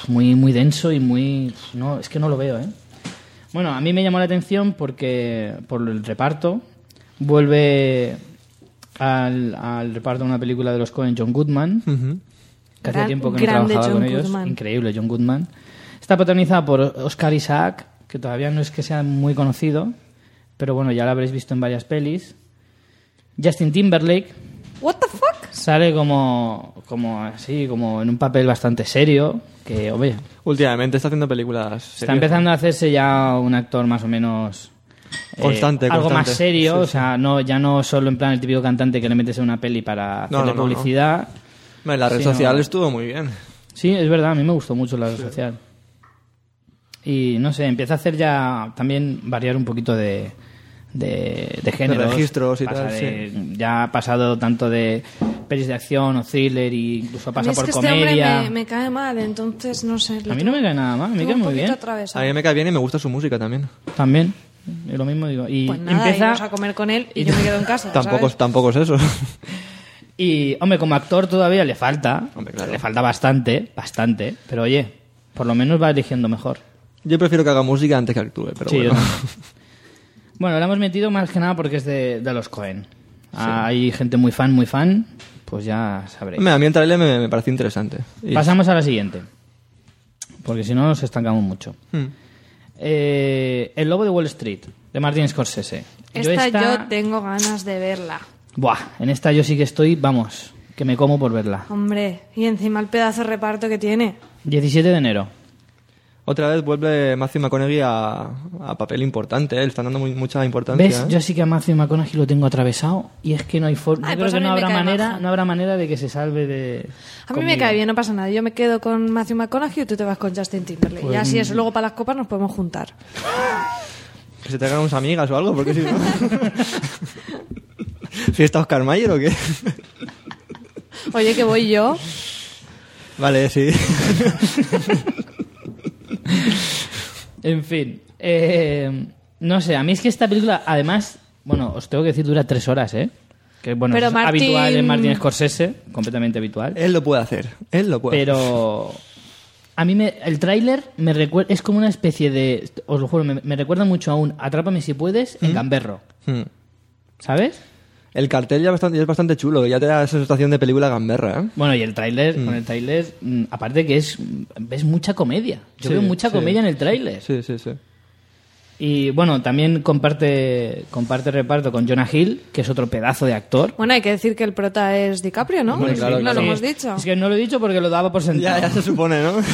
muy, muy denso y muy... No, es que no lo veo, ¿eh? Bueno, a mí me llamó la atención porque por el reparto vuelve al, al reparto de una película de los Coen John Goodman, que hace tiempo que no trabajaba John con ellos. Goodman. Increíble, John Goodman. Está protagonizada por Oscar Isaac, que todavía no es que sea muy conocido, pero bueno, ya lo habréis visto en varias pelis. Justin Timberlake, What the fuck? sale como, como así, como en un papel bastante serio, que, hombre, Últimamente está haciendo películas. está serias. empezando a hacerse ya un actor más o menos... eh, Constante, algo constante. más serio, Sí, o sí. sea, no, ya no solo en plan el típico cantante que le metes en una peli para No, hacerle no, publicidad. Hombre, La red Sí, social estuvo muy bien. Sí, es verdad, a mí me gustó mucho la red social. Y no sé, empieza a hacer ya también variar un poquito de, de, de géneros. registros y Pasa tal, de- Ya ha pasado tanto de pelis de acción o thriller e incluso A mí pasa es por que este hombre comedia. me, me cae mal, entonces no sé. A mí no me cae nada mal, a mí Tengo cae muy bien. atravesado. A mí me cae bien y me gusta su música también. También, y lo mismo digo. Y Pues nada, empieza... a comer con él y yo me quedo en casa. Tampoco, ¿sabes? tampoco es eso. Y, hombre, como actor todavía le falta. Hombre, claro. Le falta bastante, bastante. Pero oye, por lo menos va eligiendo mejor. Yo prefiero que haga música antes que actúe, pero Sí, yo bueno. también. Bueno, la hemos metido más que nada porque es de, de los Cohen. Hay gente muy fan, muy fan, pues ya sabréis. Hombre, A mí el trailer me, me pareció interesante. Y- Pasamos a la siguiente. Porque si no nos estancamos mucho. Hmm. Eh, el Lobo de Wall Street, de Martin Scorsese. Esta, esta- yo tengo ganas de verla. Buah, en esta yo sí que estoy, vamos, que me como por verla. Hombre, y encima el pedazo de reparto que tiene. 17 de enero. Otra vez vuelve Matthew McConaughey a, a papel importante, ¿eh? le están dando muy- mucha importancia. ¿Ves? ¿eh? Yo sí que a Matthew McConaughey lo tengo atravesado y es que no hay forma. Yo creo pues a que no me habrá cae manera, no habrá manera de que se salve de. A mí me conmigo. cae bien, no pasa nada. Yo me quedo con Matthew McConaughey y tú te vas con Justin Timberlake. Pues, y así mm. eso, luego para las copas nos podemos juntar. Que se traigan unas amigas o algo, porque si no... ¿Fiesta Oscar Mayer o qué? Oye, que voy yo. vale, sí. En fin, eh, no sé, a mí es que esta película, además, bueno, os tengo que decir, dura tres horas, ¿eh? Que bueno, Pero es Martin- habitual en Martin Scorsese, completamente habitual. Él lo puede hacer, él lo puede hacer. Pero a mí me, el tráiler me recuerda, es como una especie de, os lo juro, me, me recuerda mucho a un Atrápame si puedes en Gamberro, Hmm. ¿sabes? El cartel ya, bastante, ya es bastante chulo, ya te da esa sensación de película gamberra, ¿eh? Bueno, y el tráiler, con el tráiler, mm, aparte que es, ves mucha comedia. Yo Sí, veo mucha sí. comedia en el tráiler. Sí, sí, sí. Y bueno, también comparte, comparte reparto con Jonah Hill, que es otro pedazo de actor. Bueno, hay que decir que el prota es DiCaprio, ¿no? Hombre, claro, no claro. lo Sí. hemos dicho. Es que no lo he dicho porque lo daba por sentado. Ya, ya se supone, ¿no?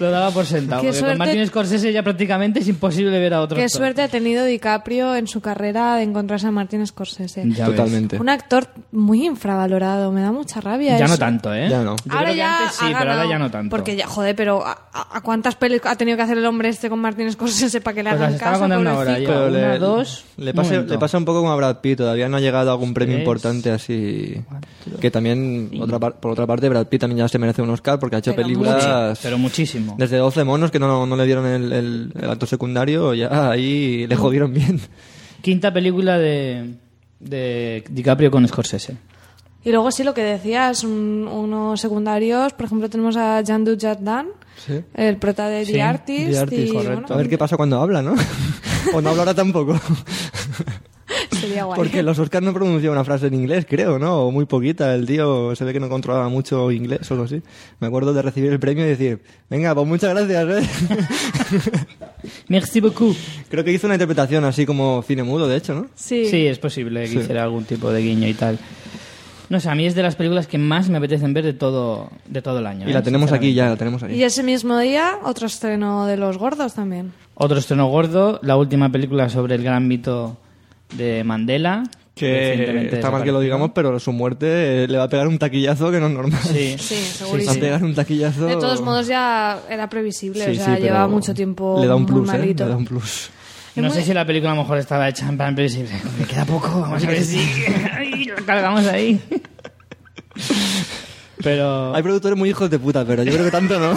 Lo daba por sentado. Qué Porque suerte- con Martin Scorsese ya prácticamente es imposible ver a otro Qué actor. suerte ha tenido DiCaprio en su carrera de encontrarse a Martin Scorsese. Ya ves. Totalmente. Un actor muy infravalorado, me da mucha rabia. Ya eso. no tanto, ¿eh? Ya no. Yo ahora creo que ya antes sí, pero ahora ya no tanto. Porque ya, joder, pero ¿a, a- cuántas pelis ha tenido que hacer el hombre este con Martin Scorsese para que le Pues las estaba contando ahora, ya. Pero una, le, dos, le, un pasa, momento. le pasa un poco como a Brad Pitt, todavía no ha llegado a algún premio Tres, importante así. Que también, otra par- por otra parte, Brad Pitt también ya se merece un Oscar porque ha hecho Pero películas. Pero muchísimo. Desde 12 monos que no, no le dieron el, el, el acto secundario, ya ahí le jodieron bien. Quinta película de, de DiCaprio con Scorsese. Y luego sí, lo que decías, un- unos secundarios, por ejemplo, tenemos a Jean Dujardin, Sí. el prota de Sí, The Artist. The Artist, y, correcto. bueno, A ver qué pasa cuando habla, ¿no? o no hablará tampoco. sería guay. Porque los Oscars no pronuncian una frase en inglés, creo, ¿no? O muy poquita. El tío se ve que no controlaba mucho inglés o algo así. Me acuerdo de recibir el premio y decir, venga, pues muchas gracias, ¿eh? Merci beaucoup. Creo que hizo una interpretación así como cine mudo, de hecho, ¿no? Sí. Sí, es posible que Sí. hiciera algún tipo de guiño y tal. No sé, a mí es de las películas que más me apetecen ver de todo, de todo el año. Y ¿eh? la tenemos aquí ya, la tenemos Y aquí. ese mismo día, otro estreno de Los Gordos también. Otro estreno gordo, la última película sobre el gran mito de Mandela. Que está mal que lo digamos, pero su muerte eh, le va a pegar un taquillazo que no es normal. Sí. Sí, Le va a segurísimo. pegar un taquillazo. De todos modos ya era previsible, Sí, o sea, sí, llevaba mucho tiempo Le da un plus, ¿eh? malito. Le da un plus. No sé si la película a lo mejor estaba hecha en plan previsible. Me queda poco, vamos a ver si lo cargamos ahí. Pero Hay productores muy hijos de puta, pero yo creo que tanto no.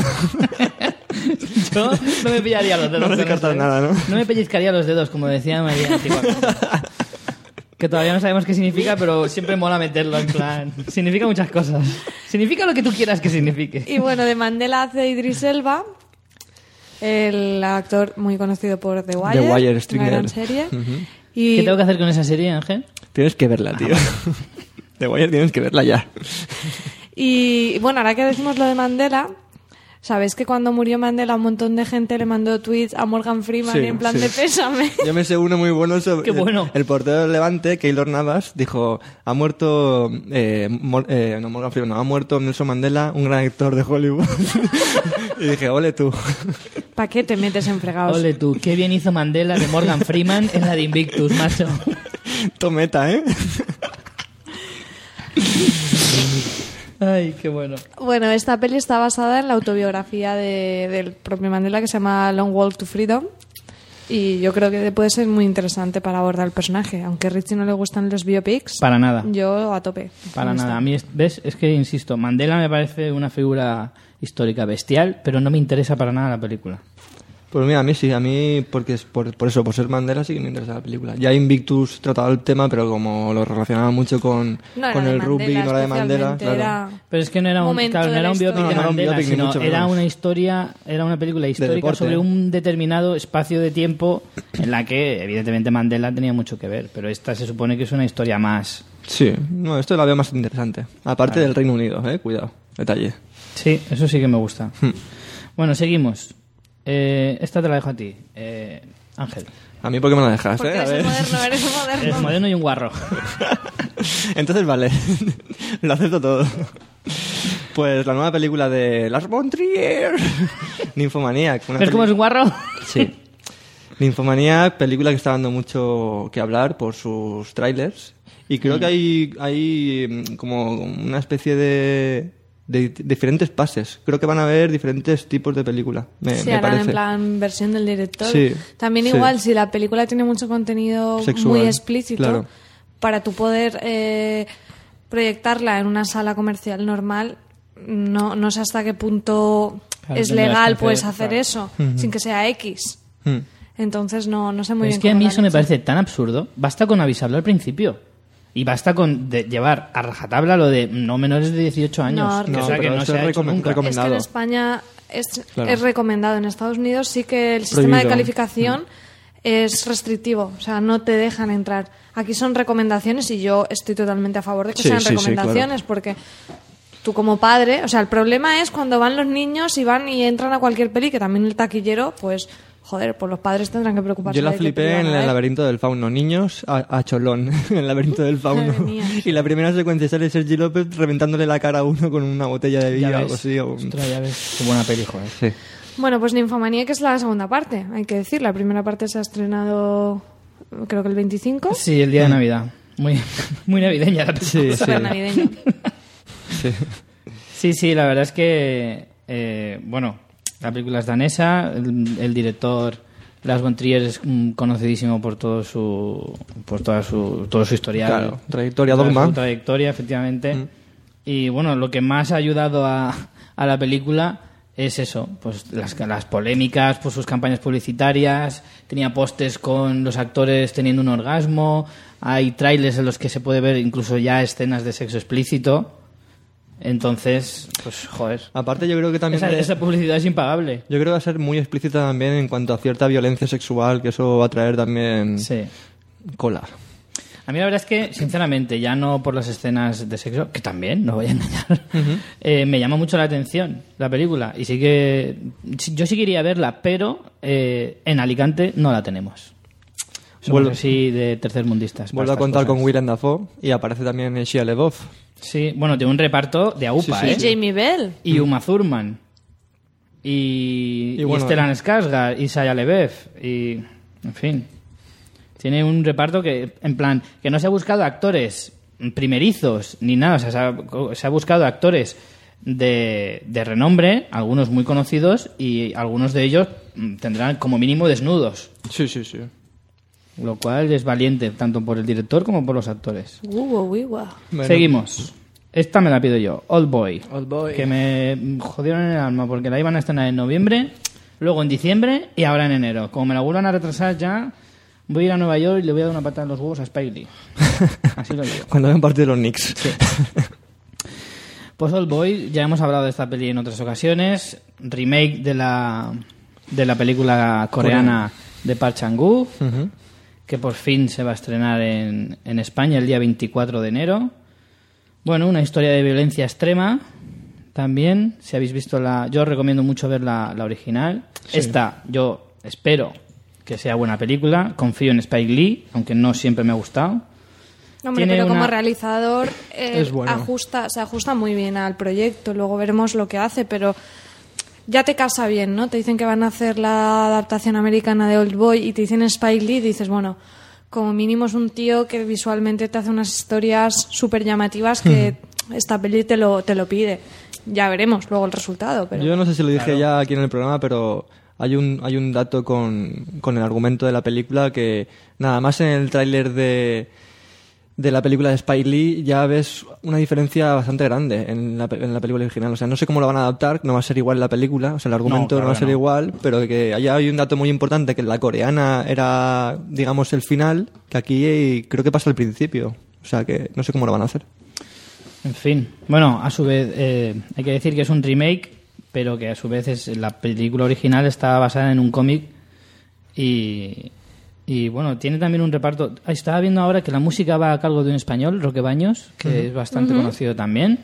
yo no me pillaría los dedos. No descartas ¿eh? nada, ¿no? No me pellizcaría los dedos, como decía María. Que todavía no sabemos qué significa, pero siempre mola meterlo en plan. Significa muchas cosas. Significa lo que tú quieras que signifique. Y bueno, de Mandela hace Idris Elba, el actor muy conocido por The Wire, The Wire, una gran serie. Y ¿Qué tengo que hacer con esa serie, Ángel? Tienes que verla, tío. De Wire tienes que verla ya. Y bueno, ahora que decimos lo de Mandela, ¿sabéis que cuando murió Mandela un montón de gente le mandó tweets a Morgan Freeman Sí, en plan sí. de pésame? Yo me sé uno muy bueno sobre... Qué bueno. El portero del Levante, Keylor Navas, dijo... Ha muerto... Eh, Mor- eh, no, Morgan Freeman, no. Ha muerto Nelson Mandela, un gran actor de Hollywood. y dije, ole tú. ¿Para qué te metes en fregados? Ole tú, qué bien hizo Mandela de Morgan Freeman en la de Invictus, macho. Tometa, ¿eh? Ay, qué bueno. Bueno, esta peli está basada en la autobiografía de- del propio Mandela que se llama Long Walk to Freedom. Y yo creo que puede ser muy interesante para abordar el personaje. Aunque a Richie no le gustan los biopics, Para nada. yo a tope. Para nada. A mí, es- ¿ves? Es que, insisto, Mandela me parece una figura histórica bestial, pero no me interesa para nada la película. Pues mira, a mí sí, a mí, porque es por, por eso, por ser Mandela, sí que me interesa la película. Ya Invictus trataba el tema, pero como lo relacionaba mucho con, No con de el rugby, no era de Mandela, especialmente, claro. era- Pero es que no era un, claro, no de era un biopic de No, no era un Mandela, biopic, sino mucho era una historia, era una película histórica sobre un determinado espacio de tiempo en la que, evidentemente, Mandela tenía mucho que ver. Pero esta se supone que es una historia más. Sí, no, esto la veo más interesante. Aparte del Reino Unido, eh, cuidado, detalle. Sí, eso sí que me gusta. Hmm. Bueno, seguimos. Eh, esta te la dejo a ti, eh, Ángel. A mí, ¿por qué me la dejas? Porque eh? A eres ver. un moderno, eres moderno. moderno y un guarro. Entonces, vale, lo acepto todo. Pues la nueva película de Lars von Trier, Nymphomaniac. una ¿Ves cómo es un guarro? Sí. Nymphomaniac, película que está dando mucho que hablar por sus trailers. Y creo que hay, hay mm, como una especie de, de diferentes pases. Creo que van a haber diferentes tipos de película. Me, Sí, me harán parece. en plan versión del director. Sí, También sí. igual, si la película tiene mucho contenido Sexual, muy explícito, claro. para tu poder eh, proyectarla en una sala comercial normal, no, no sé hasta qué punto Claro, es legal puedes hacer claro. eso sin que sea X. Mm. Entonces no, no sé muy Pero bien es que a mí eso me parece tan absurdo. Basta con avisarlo al principio. Y basta con de- llevar a rajatabla lo de no menores de 18 años. No, que, No, o sea, que no se ha hecho nunca. Es que en recomendado. España es, Claro. es recomendado. En Estados Unidos sí que el sistema de Prohibido. calificación es restrictivo. O sea, no te dejan entrar. Aquí son recomendaciones y yo estoy totalmente a favor de que Sí, sean sí, sí, recomendaciones porque tú como padre, o sea, el problema es cuando van los niños y van y entran a cualquier peli, que también el taquillero, pues, joder, pues los padres tendrán que preocuparse. Yo la de flipé en el laberinto del fauno. Niños a, a cholón. en el laberinto del fauno. Y la primera secuencia sale Sergi López reventándole la cara a uno con una botella de vino o algo así. o un- Ostras, ya ves. Qué buena peli, joder. Sí. Bueno, pues Ninfomanía, que es la segunda parte, hay que decir. La primera parte se ha estrenado, creo que el 25. Sí, el día de Navidad. Muy, muy navideña la película. Sí, Súper navideño. sí. Sí, sí, la verdad es que, eh, bueno, la película es danesa, el, el director Lars von Trier es mm, conocidísimo por todo su, por toda su, todo su historial. Claro, trayectoria, dogma. Su trayectoria, efectivamente. Y bueno, lo que más ha ayudado a, a la película es eso, pues las, las polémicas por sus campañas publicitarias, tenía postes con los actores teniendo un orgasmo, hay trailers en los que se puede ver incluso ya escenas de sexo explícito. Entonces, pues joder. Aparte yo creo que también... Esa, publicidad es impagable. Yo creo que va a ser muy explícita también en cuanto a cierta violencia sexual, que eso va a traer también Sí. cola. A mí la verdad es que, sinceramente, ya no por las escenas de sexo, que también, no voy a engañar, eh, me llama mucho la atención la película. Y sí que. Yo sí quería verla, pero eh, en Alicante no la tenemos. Somos Vuelvo- así de tercermundistas. Vuelvo a contar con cosas. Willem Dafoe y aparece también Shia LaBeouf. Sí, bueno, tiene un reparto de AUPA, Sí, ¿eh? sí, Y Jamie Bell. Y Uma Thurman. Y, Y y, bueno, Stellan Skarsgård. Y Shia Lebev. Y... En fin. Tiene un reparto que, en plan, que no se ha buscado actores primerizos ni nada. O sea, se ha, se ha buscado actores de, de renombre, algunos muy conocidos, y algunos de ellos mm, tendrán como mínimo desnudos. Sí, sí, sí. Lo cual es valiente, tanto por el director como por los actores. Uwa, uwa. Bueno, Seguimos. Esta me la pido yo. Old Boy. Old Boy. Que me jodieron el alma porque la iban a estrenar en noviembre, luego en diciembre y ahora en enero. Como me la vuelvan a retrasar ya, voy a ir a Nueva York y le voy a dar una patada en los huevos a Spike Lee. Así lo digo. Cuando ven partido los Knicks. Pues Old Boy, ya hemos hablado de esta peli en otras ocasiones. Remake de la, de la película coreana de Park Chan-wook, Ujú. Que por fin se va a estrenar en, en España el día 24 de enero. Bueno, una historia de violencia extrema también. Si habéis visto la. Yo os recomiendo mucho ver la, la original. Esta, yo espero que sea buena película. Confío en Spike Lee, aunque no siempre me ha gustado. Hombre, Tiene pero como realizador eh, Es bueno. ajusta, se ajusta muy bien al proyecto. Luego veremos lo que hace, pero ya te casa bien, ¿no? Te dicen que van a hacer la adaptación americana de Old Boy y te dicen Spike Lee y dices, bueno, como mínimo es un tío que visualmente te hace unas historias súper llamativas que esta peli te lo, te lo pide. Ya veremos luego el resultado, pero... Yo no sé si lo dije ya aquí en el programa, pero hay un, hay un dato con, con el argumento de la película que nada más en el tráiler de, de la película de Spike Lee ya ves una diferencia bastante grande en la, en la película original. O sea, no sé cómo lo van a adaptar, no va a ser igual la película, o sea, el argumento no, claro va a ser no. igual, pero que allá hay un dato muy importante, que la coreana era, digamos, el final, que aquí eh, creo que pasa al principio. O sea, que no sé cómo lo van a hacer. En fin. Bueno, a su vez, eh, hay que decir que es un remake, pero que a su vez es, la película original está basada en un cómic y, y bueno, tiene también un reparto. Estaba viendo ahora que la música va a cargo de un español, Roque Baños, que es bastante conocido también.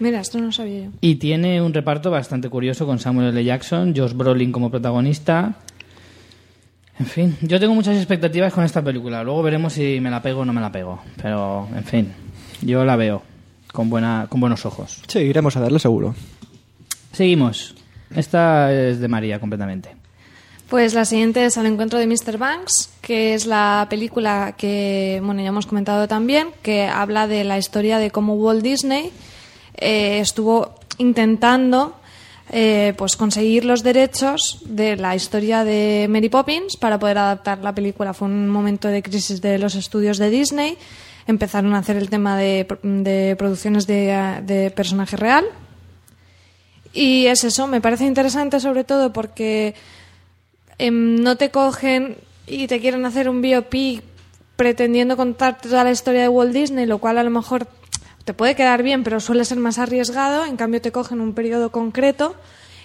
Mira, esto no lo sabía yo. Y tiene un reparto bastante curioso con Samuel L. Jackson, Josh Brolin como protagonista. En fin, yo tengo muchas expectativas con esta película. Luego veremos si me la pego o no me la pego. Pero, en fin, yo la veo con, buena, con buenos ojos. Sí, iremos a verlo seguro. Seguimos. Esta es de María completamente. Pues la siguiente es Al encuentro de Mr. Banks, que es la película que, bueno, ya hemos comentado también, que habla de la historia de cómo Walt Disney eh, estuvo intentando eh, pues conseguir los derechos de la historia de Mary Poppins para poder adaptar la película. Fue un momento de crisis de los estudios de Disney. Empezaron a hacer el tema de, de producciones de, de personaje real. Y es eso, me parece interesante sobre todo porque em, no te cogen y te quieren hacer un biopic pretendiendo contar toda la historia de Walt Disney, lo cual a lo mejor te puede quedar bien, pero suele ser más arriesgado. En cambio, te cogen un periodo concreto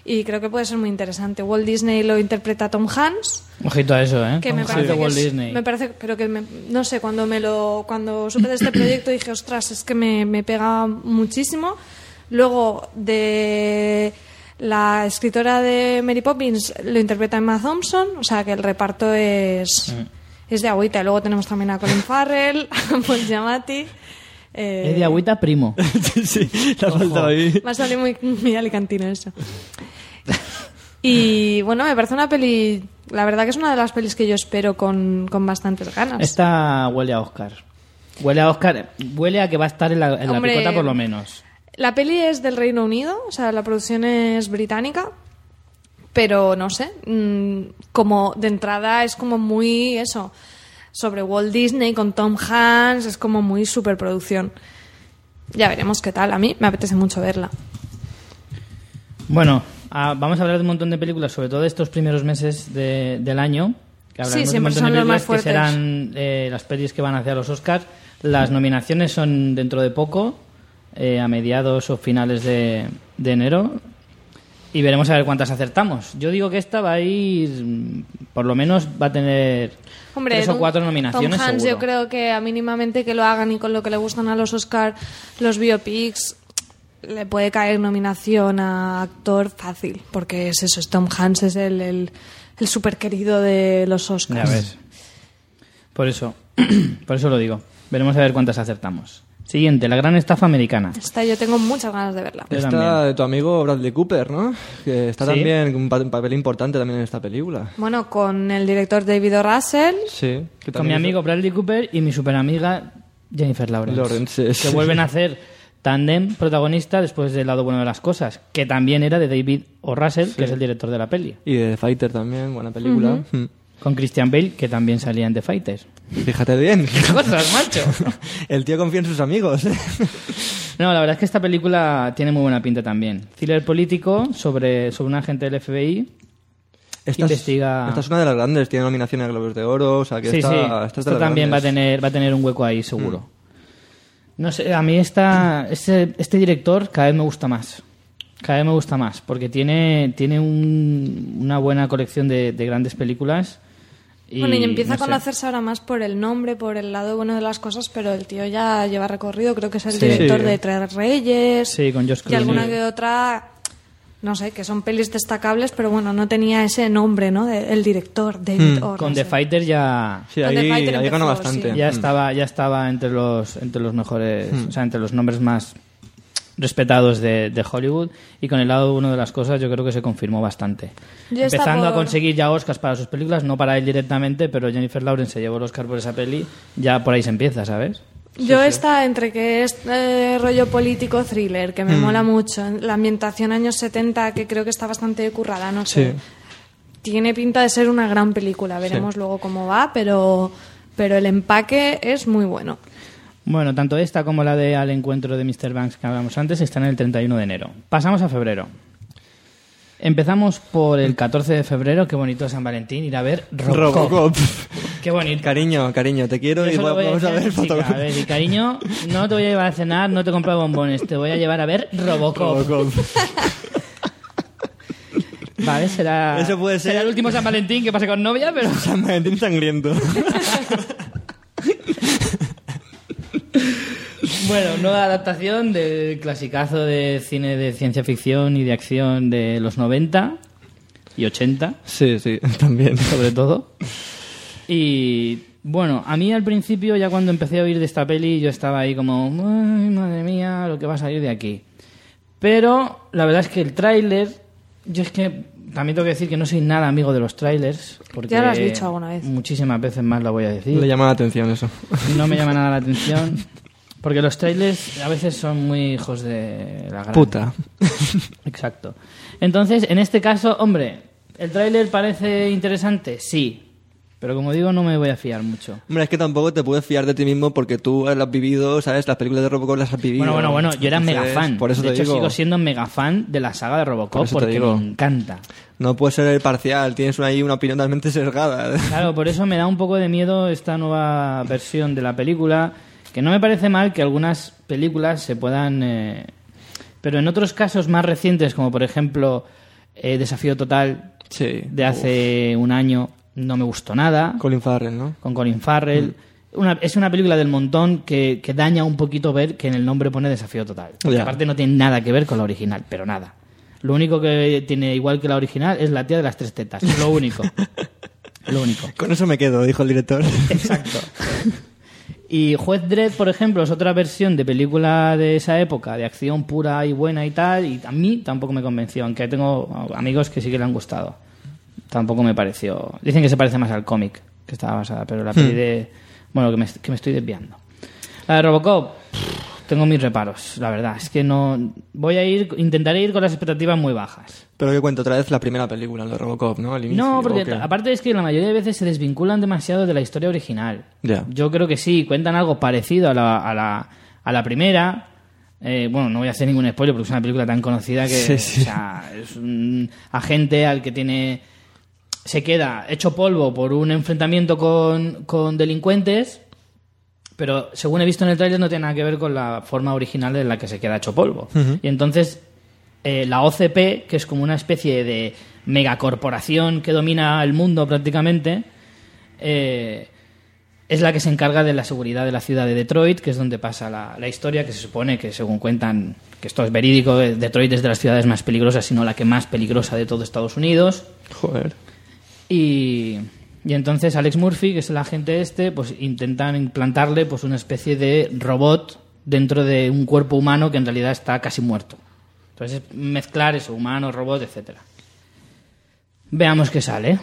y creo que puede ser muy interesante. Walt Disney lo interpreta Tom Hanks, Ojito a eso, ¿eh? que me parece que Walt es- Disney. me parece pero que me- no sé cuando me lo cuando supe de este proyecto dije ostras es que me, me pega muchísimo luego de la escritora de Mary Poppins lo interpreta Emma Thompson o sea que el reparto es Mm. es de agüita y luego tenemos también a Colin Farrell a Paul Giamatti eh, Es de agüita primo. sí, le ha faltado ahí. me ha salido muy, muy alicantino eso. Y bueno, me parece una peli. La verdad que es una de las pelis que yo espero con, con bastantes ganas. Esta huele a Oscar. Huele a Oscar. Huele a que va a estar en la, en la picota por lo menos. La peli es del Reino Unido, o sea, la producción es británica. Pero no sé, mm, como de entrada es como muy eso. Sobre Walt Disney con Tom Hanks, es como muy superproducción. Ya veremos qué tal. A mí me apetece mucho verla. Bueno, ah, vamos a hablar de un montón de películas, sobre todo de estos primeros meses de- del año. Que Sí, hablaremos de un siempre montón son de los más que serán eh, las pelis que van hacia los Oscars. Las nominaciones son dentro de poco, eh, a mediados o finales de, de enero. Y veremos a ver cuántas acertamos. Yo digo que esta va a ir, mm, por lo menos va a tener Hombre, tres o cuatro nominaciones Tom Hanks, seguro. yo creo que a mínimamente que lo hagan y con lo que le gustan a los Oscar, los biopics, le puede caer nominación a actor fácil, porque es eso, es Tom Hanks es el, el, el super querido de los Ya Oscars. ves. Por eso, por eso lo digo. Veremos a ver cuántas acertamos. Siguiente, la gran estafa americana. Esta yo tengo muchas ganas de verla. Yo Está también. de tu amigo Bradley Cooper, ¿no? Que está Sí. también con un pa- un papel importante también en esta película. Bueno, con el director David O. Russell, Sí. que Con mi amigo Bradley Cooper y mi superamiga Jennifer Lawrence. Lawrence, sí. Que vuelven a hacer tandem protagonista después del lado bueno de las cosas, que también era de David O. Russell, que es el director de la peli. Y de The Fighter también, buena película. Mm. Con Christian Bale, que también salía en The Fighters. Fíjate bien. ¡Cosas, macho! El tío confía en sus amigos. No, la verdad es que esta película tiene muy buena pinta también. Thriller político sobre, sobre un agente del FBI. Esta es- Investiga- esta es una de las grandes, tiene nominaciones a Globos de Oro, o sea que sí, esta, sí. esta es las también va a, tener, va a tener un hueco ahí, seguro. No sé, a mí esta, este, este director cada vez me gusta más. Cada vez me gusta más, porque tiene, tiene un- una buena colección de, de grandes películas. Y, bueno, y empieza no a sé. conocerse ahora más por el nombre, por el lado bueno de las cosas, pero el tío ya lleva recorrido, creo que es el Sí. director Sí. de Tres Reyes. Sí, con Josh Y alguna que otra, no sé, que son pelis destacables, pero bueno, no tenía ese nombre, ¿no? De- el director, David O. Hmm. Con The Russell. Fighter ya, Sí, Con The ahí, Fighter ahí ganó empezó, bastante. sí. ya Mm. estaba ya estaba entre los entre los mejores o sea entre los nombres más respetados de, de Hollywood y con el lado uno de las cosas yo creo que se confirmó bastante empezando a conseguir ya Oscars para sus películas no para él directamente pero Jennifer Lawrence se llevó el Oscar por esa peli ya por ahí se empieza ¿sabes? Yo está entre que es eh, rollo político thriller, que me Hmm. mola mucho, la ambientación años 70, que creo que está bastante currada, no sé. Sí. Tiene pinta de ser una gran película, veremos luego cómo va, pero, pero el empaque es muy bueno. Bueno, tanto esta como la de Al encuentro de Mr. Banks que hablamos antes están el 31 de enero. Pasamos a febrero. Empezamos por el 14 de febrero, qué bonito San Valentín, ir a ver Robocop. Robocop. Qué bonito. Cariño, cariño, te quiero Yo y vamos a ver fotografías. a ver, y cariño, no te voy a llevar a cenar, no te compro bombones, te voy a llevar a ver Robocop. Robocop. Vale, será, Eso puede ser- será el último San Valentín que pase con novia, pero... San Valentín sangriento. Bueno, nueva adaptación del clasicazo de cine de ciencia ficción y de acción de los 90 y 80, Sí, sí, también. sobre todo. Y bueno, a mí al principio, ya cuando empecé a oír de esta peli, yo estaba ahí como, ay, madre mía, lo que va a salir de aquí. Pero la verdad es que el tráiler, yo es que también tengo que decir que no soy nada amigo de los trailers. Porque Ya lo has dicho alguna vez. Muchísimas veces más lo voy a decir. Le llama la atención eso. No me llama nada la atención. Porque los trailers a veces son muy hijos de la gran. Puta. Exacto. Entonces, en este caso, hombre, ¿el tráiler parece interesante? Sí. Pero como digo, no me voy a fiar mucho. Hombre, es que tampoco te puedes fiar de ti mismo porque tú lo has vivido, ¿sabes? Las películas de Robocop las has vivido. Bueno, bueno, bueno, yo era Entonces, mega fan. Por eso de te hecho, digo. sigo siendo mega fan de la saga de Robocop porque me encanta. No puedes ser parcial, tienes ahí una opinión totalmente sesgada. Claro, por eso me da un poco de miedo esta nueva versión de la película, que no me parece mal que algunas películas se puedan... eh, pero en otros casos más recientes, como por ejemplo eh, Desafío Total Sí. de hace un año, no me gustó nada, Colin Farrell, ¿no? con Colin Farrell. Una- es una película del montón que, que daña un poquito ver que en el nombre pone Desafío Total. Porque aparte no tiene nada que ver con la original, pero nada. Lo único que tiene igual que la original es la tía de las tres tetas. Lo único. Lo único. Con eso me quedo, dijo el director. Exacto. Y Juez Dredd, por ejemplo, es otra versión de película de esa época, de acción pura y buena y tal, y a mí tampoco me convenció, aunque tengo amigos que sí que le han gustado. Tampoco me pareció... Dicen que se parece más al cómic que estaba basada, pero la peli de... Bueno, que me, que me estoy desviando. La de Robocop, pff, tengo mis reparos, la verdad. Es que no... Voy a ir... Intentaré ir con las expectativas muy bajas. Pero que cuento otra vez la primera película, la de Robocop, ¿no? Al inicio, No, ¿o porque aparte es que la mayoría de veces se desvinculan demasiado de la historia original. Ya. Yo creo que sí, cuentan algo parecido a la, a la, a la primera. Eh, bueno, no voy a hacer ningún spoiler porque es una película tan conocida que Sí, sí. o sea, es un agente al que tiene se queda hecho polvo por un enfrentamiento con, con delincuentes, pero según he visto en el tráiler no tiene nada que ver con la forma original en la que se queda hecho polvo. Y entonces eh, la OCP, que es como una especie de megacorporación que domina el mundo prácticamente, eh, es la que se encarga de la seguridad de la ciudad de Detroit, que es donde pasa la, la historia, que se supone que según cuentan, que esto es verídico, eh, Detroit es de las ciudades más peligrosas, sino la que más peligrosa de todo Estados Unidos. Joder. Y, y entonces Alex Murphy, que es el agente este, pues intentan implantarle pues una especie de robot dentro de un cuerpo humano que en realidad está casi muerto. Entonces mezclar eso, humano, robot, etcétera. Veamos qué sale.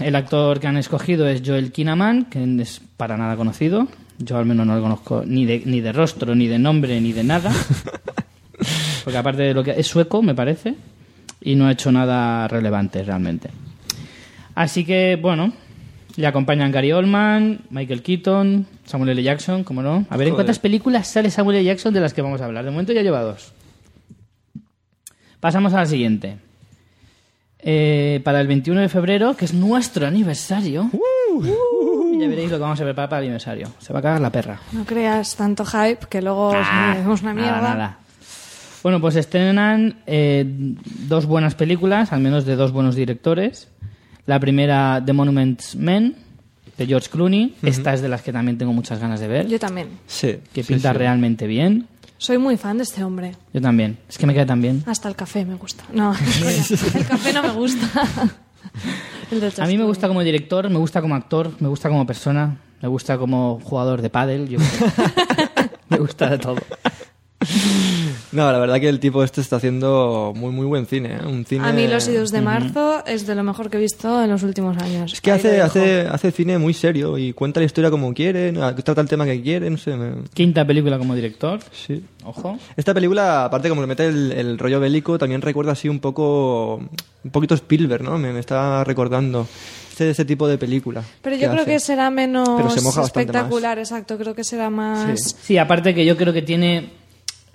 El actor que han escogido es Joel Kinnaman, que es para nada conocido. Yo al menos no lo conozco ni de, ni de rostro, ni de nombre, ni de nada. Porque aparte de lo que es sueco, me parece, y no ha hecho nada relevante realmente. Así que, bueno, le acompañan Gary Oldman, Michael Keaton, Samuel L. Jackson, como no. A ver en Joder. cuántas películas sale Samuel L. Jackson de las que vamos a hablar. De momento ya lleva dos. Pasamos a la siguiente. Eh, para el 21 de febrero, que es nuestro aniversario. Uh. ya veréis lo que vamos a preparar para el aniversario. Se va a cagar la perra. No creas tanto hype que luego os Ah, merecemos una mierda. Nada, nada. Bueno, pues estrenan eh, dos buenas películas, al menos de dos buenos directores. La primera, The Monuments Men, de George Clooney. Esta es de las que también tengo muchas ganas de ver. Yo también. Sí. que sí, pinta sí. realmente bien. Soy muy fan de este hombre. Yo también. Es que me queda tan bien. Hasta el café me gusta. No, el café no me gusta. El de A mí me gusta como director, me gusta como actor, me gusta como persona, me gusta como jugador de pádel. Yo me gusta de todo. No, la verdad que el tipo este está haciendo muy, muy buen cine. ¿eh? Un cine... A mí Los Idos de Marzo es de lo mejor que he visto en los últimos años. Es que Ahí hace, hace, hace cine muy serio y cuenta la historia como quiere, trata el tema que quiere, no sé. me- Quinta película como director. Sí. Ojo. Esta película, aparte como le mete el, el rollo bélico, también recuerda así un poco un poquito Spielberg, ¿no? Me, me está recordando ese, ese tipo de película. Pero yo creo hace. que será menos Pero se moja bastante espectacular, exacto. Creo que será más... Sí. Sí, aparte que yo creo que tiene...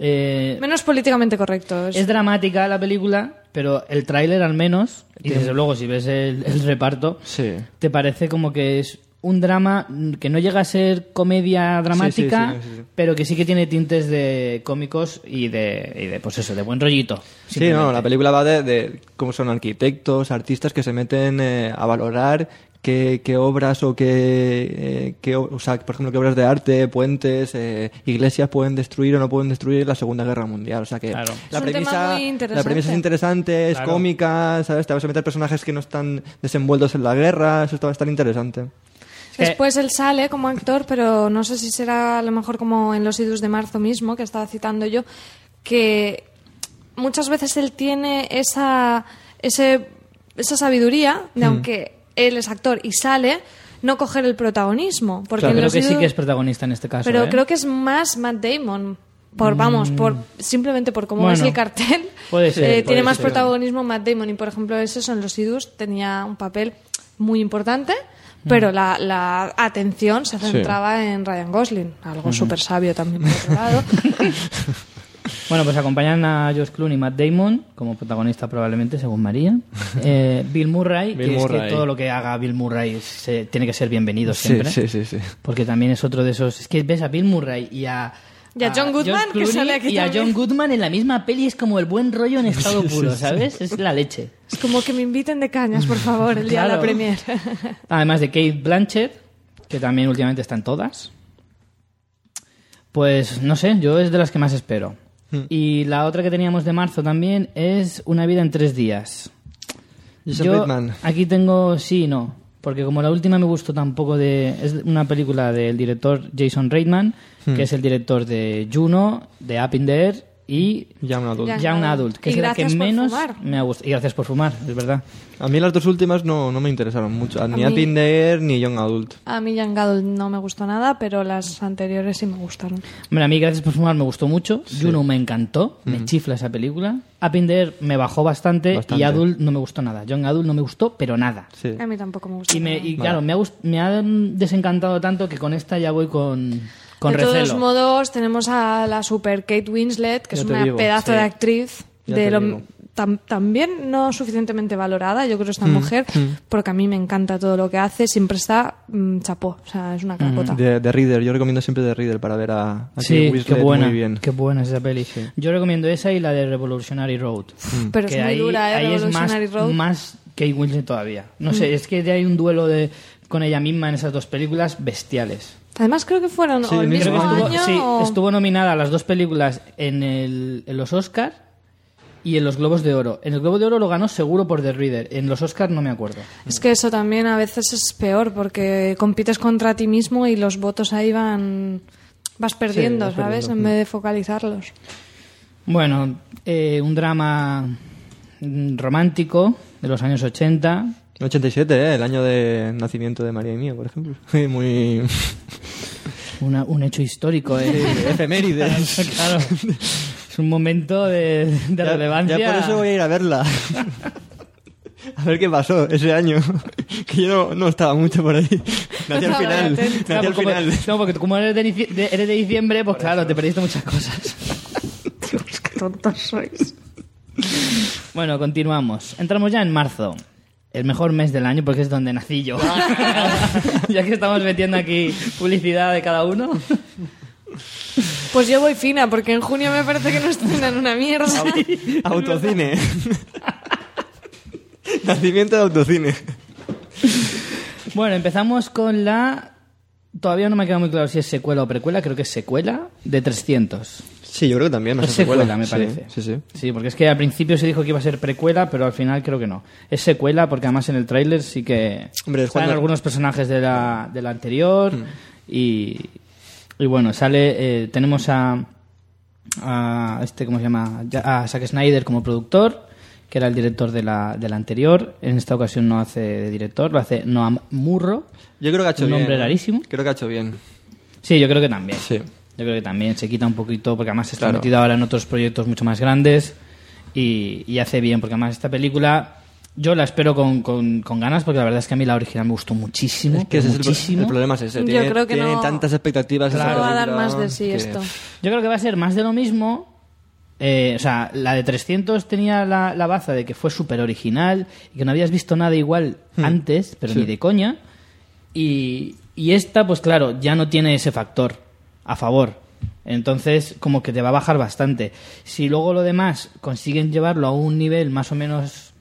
eh, Menos políticamente correcto. Es- dramática la película, pero el tráiler al menos, y desde luego si ves el, el reparto, Sí. te parece como que es un drama que no llega a ser comedia dramática, Sí, sí, sí, sí. pero que sí que tiene tintes de cómicos y de, y de pues eso, de buen rollito. Sí, no, la película va de, de cómo son arquitectos, artistas que se meten eh, a valorar qué, qué obras o qué, eh, qué o sea, por ejemplo, qué obras de arte, puentes, eh, iglesias pueden destruir o no pueden destruir la Segunda Guerra Mundial. O sea que Claro. la, premisa, muy interesante. la premisa es interesante, es Claro. cómica, ¿sabes? Te vas a meter personajes que no están desenvueltos en la guerra, eso a estar interesante. que- Después él sale como actor, pero no sé si será a lo mejor como en Los Idus de Marzo mismo, que estaba citando yo, que muchas veces él tiene esa, ese, esa sabiduría de aunque él es actor y sale, no coger el protagonismo. Porque Claro, creo que sí que es protagonista en este caso. Pero ¿eh? creo que es más Matt Damon. Por, vamos, por simplemente por cómo Bueno, es el cartel. puede ser, eh, puede tiene más ser. protagonismo Matt Damon. Y por ejemplo, es eso, en los Idus tenía un papel muy importante, pero la, la atención se centraba en Ryan Gosling. Algo súper sabio también, por otro lado. Bueno, pues acompañan a George Clooney y Matt Damon como protagonista probablemente, según María. Eh, Bill Murray, Bill que es que todo lo que haga Bill Murray se- tiene que ser bienvenido siempre. sí, sí, sí. Porque también es otro de esos... Es que ves a Bill Murray y a... Y a John Goodman, que sale aquí Y a. John Goodman en la misma peli es como el buen rollo en estado puro, ¿sabes? Es la leche. es como que me inviten de cañas, por favor, el día de la premier. Además de Kate Blanchett, que también últimamente está en todas. Pues no sé, yo es de las que más espero. Hmm. Y la otra que teníamos de marzo también es Una vida en tres días. Jason yo Bateman. aquí tengo sí y no, porque como la última me gustó tampoco de es una película del director Jason Reitman, Hmm. que es el director de Juno, de Up in the Air y Ya un adulto. Ya. Young Adult, que Y es la que gracias por menos fumar. me ha gustado. Y gracias por fumar, es verdad. A mí las dos últimas no, no me interesaron mucho. Ni mí- Up in the Air ni Young Adult. A mí Young Adult no me gustó nada, pero las anteriores sí me gustaron. Hombre, a mí Gracias por fumar me gustó mucho. Juno me encantó. Me chifla esa película. Up in the Air me bajó bastante, Bastante. Y Adult no me gustó nada. Young Adult no me gustó, pero nada. Sí. A mí tampoco me gustó. Y, me, y claro, me ha, me ha mm, desencantado tanto que con esta ya voy con, con de recelo. todos modos, tenemos a la super Kate Winslet, que Ya es una digo, pedazo sí. de actriz, Ya de lo tam- también no suficientemente valorada, yo creo, esta mujer, porque a mí me encanta todo lo que hace, siempre está mm, chapó, o sea, es una capota. De, de Reader, yo recomiendo siempre de Reader para ver a, a Kate Sí, qué Winslet buena, muy bien. qué buena es esa peli. Yo recomiendo esa y la de Revolutionary Road. Pero es que muy ahí, dura, ¿eh? ahí es más, Revolutionary Road. Mm. más Kate Winslet todavía. No sé, es que hay un duelo de, con ella misma en esas dos películas bestiales. Además creo que fueron Sí, o el mismo año estuvo, sí, o- estuvo nominada a las dos películas en, el, en los Oscars y en los Globos de Oro. En el Globo de Oro lo ganó seguro por The Reader. En los Oscars no me acuerdo. Es que eso también a veces es peor porque compites contra ti mismo y los votos ahí van vas perdiendo, vas ¿sabes? perdiendo. En vez de focalizarlos. Bueno, eh, un drama romántico de los años 80. 87, ¿eh? el año de nacimiento de María y mía, por ejemplo. Muy Una- un hecho histórico. eh. efemérides. claro. Es un momento de, de Ya- relevancia. Ya, por eso voy a ir a verla. A ver qué pasó ese año. Que yo no, no estaba mucho por ahí. Nací al final. Nací Claro, al como- final. no, porque como eres de, eres de diciembre, pues claro, te perdiste muchas cosas. Qué tontos sois. Bueno, continuamos. Entramos ya en marzo. El mejor mes del año porque es donde nací yo. ya que estamos metiendo aquí publicidad de cada uno. Pues yo voy fina porque en junio me parece que no estrenan una mierda. Autocine. Nacimiento de autocine. Bueno, empezamos con la... Todavía no me ha quedado muy claro si es secuela o precuela. Creo que es secuela de 300. Sí, yo creo que también. Es sé, secuela, me Sí, parece. Sí, sí. Sí, porque es que al principio se dijo que iba a ser precuela, pero al final creo que no. Es secuela porque además en el tráiler sí que Hombre, cuando- algunos personajes de la, de la anterior y, y bueno, sale... eh, tenemos a, a este, ¿cómo se llama? A Zack Snyder como productor, que era el director de la, de la anterior. En esta ocasión no hace de director, lo hace Noam Murro. Yo creo que ha hecho Un bien. nombre ¿eh? rarísimo. Creo que ha hecho bien. Sí, yo creo que también. Sí. Yo creo que también se quita un poquito, porque además está Claro. metido ahora en otros proyectos mucho más grandes y, y hace bien, porque además esta película yo la espero con, con, con ganas, porque la verdad es que a mí la original me gustó muchísimo. Es que ese es el, pro- muchísimo. el problema es ese. Yo Tiene, creo que tiene no- tantas expectativas. No va a dar película más de sí que- esto. Yo creo que va a ser más de lo mismo. Eh, o sea, la de 300 tenía la, la baza de que fue súper original y que no habías visto nada igual antes, pero Hmm. Sí. ni de coña. Y, y esta, pues claro, ya no tiene ese factor a favor. Entonces, como que te va a bajar bastante. Si luego lo demás consiguen llevarlo a un nivel más o menos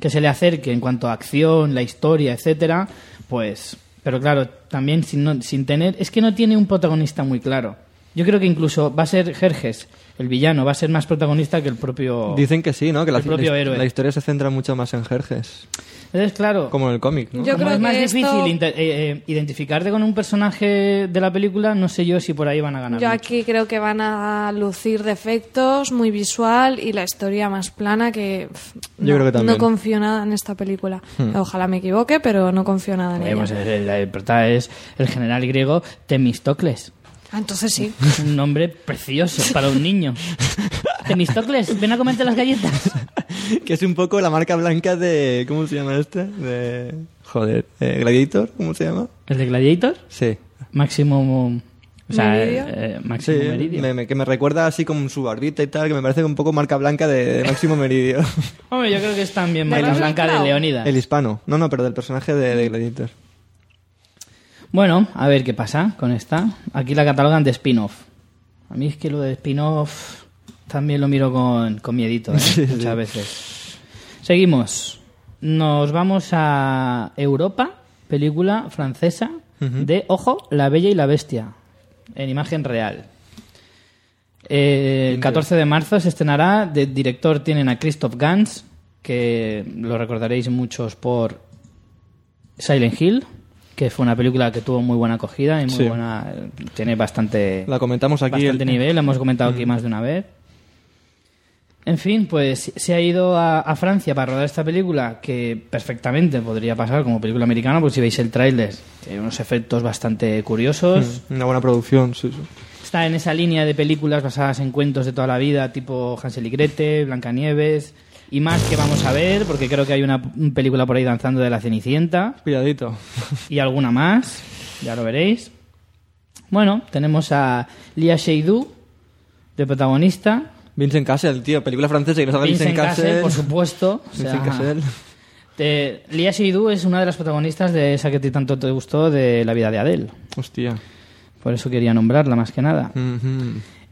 que se le acerque en cuanto a acción, la historia, etcétera, pues. Pero claro, también sin, no- sin tener. Es que no tiene un protagonista muy claro. Yo creo que incluso va a ser Jerjes, el villano, va a ser más protagonista que el propio. Dicen que sí, ¿no? Que la, propio la- héroe. la historia se centra mucho más en Jerjes. Entonces, claro. Como en el cómic, ¿no? Yo como creo es más que difícil esto- eh, eh, identificarte con un personaje de la película, no sé yo si por ahí van a ganar. Yo mucho. aquí creo que van a lucir defectos, muy visual y la historia más plana que... pff, Yo no, creo que también. No confío nada en esta película. Ojalá me equivoque, pero no confío nada en Eh, ella. pues el, el- el el general griego Temistocles. Ah, entonces sí. Un nombre precioso para un niño. Temistocles, ven a comerte las galletas. que es un poco la marca blanca de... ¿Cómo se llama este? De... Joder, eh, Gladiator, ¿cómo se llama? ¿El de Gladiator? Sí. Máximo. O sea, Meridio. eh, Sí, Máximo Meridio. me- me- que me recuerda así como su barbita y tal, que me parece un poco marca blanca de, de Máximo Meridio. Hombre, yo creo que es también ¿De marca blanca de Crowe? Leónidas. el hispano. No, no, pero del personaje de, de Gladiator. Bueno, a ver qué pasa con esta. Aquí la catalogan de spin-off. A mí es que lo de spin-off también lo miro con, con miedito, ¿eh? muchas veces. Seguimos. Nos vamos a Europa, película francesa de, ojo, La Bella y la Bestia, en imagen real. Eh, el 14 de marzo se estrenará. De director tienen a Christoph Gans, que lo recordaréis muchos por Silent Hill, que fue una película que tuvo muy buena acogida y muy Sí. buena. Tiene bastante, La comentamos aquí. bastante el- nivel, la hemos comentado aquí más de una vez. En fin, pues se ha ido a, a Francia para rodar esta película, que perfectamente podría pasar como película americana, porque si veis el tráiler, tiene unos efectos bastante curiosos. Una buena producción, sí, sí. Está en esa línea de películas basadas en cuentos de toda la vida, tipo Hansel y Gretel, Blancanieves, y más que vamos a ver, porque creo que hay una película por ahí danzando de la Cenicienta, Cuidadito. y alguna más, ya lo veréis. Bueno, tenemos a Lia Seydoux de protagonista, Vincent Cassel, tío, película francesa y no salga Vincent Vincent Cassel, Cassel. por supuesto. o sea, Vincent Cassel. te- Lia Seydoux es una de las protagonistas de esa que a ti tanto te gustó de La vida de Adele. Hostia. Por eso quería nombrarla más que nada.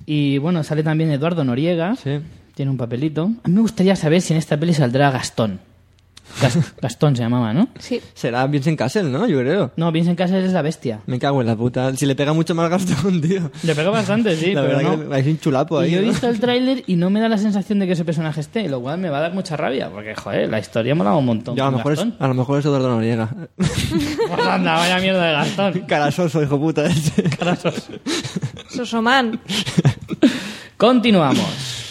Y bueno, sale también Eduardo Noriega. Sí. Tiene un papelito. A mí me gustaría saber si en esta peli saldrá Gastón. Gas- Gastón se llamaba, ¿no? Sí. Será Vincent Cassel, ¿no? Yo creo. No, Vincent Cassel es la bestia. Me cago en la puta. Si le pega mucho más Gastón, tío. Le pega bastante, sí, la pero verdad no. que hay un chulapo ahí. y yo he ¿no? visto el tráiler y no me da la sensación de que ese personaje esté, lo cual me va a dar mucha rabia, porque, joder, la historia mola un montón. A lo con mejor es, Gastón. a lo mejor es Eduardo Noriega. Pues anda, vaya mierda de Gastón. Carasoso, hijo puta ese. Carasos. Sosoman. Continuamos.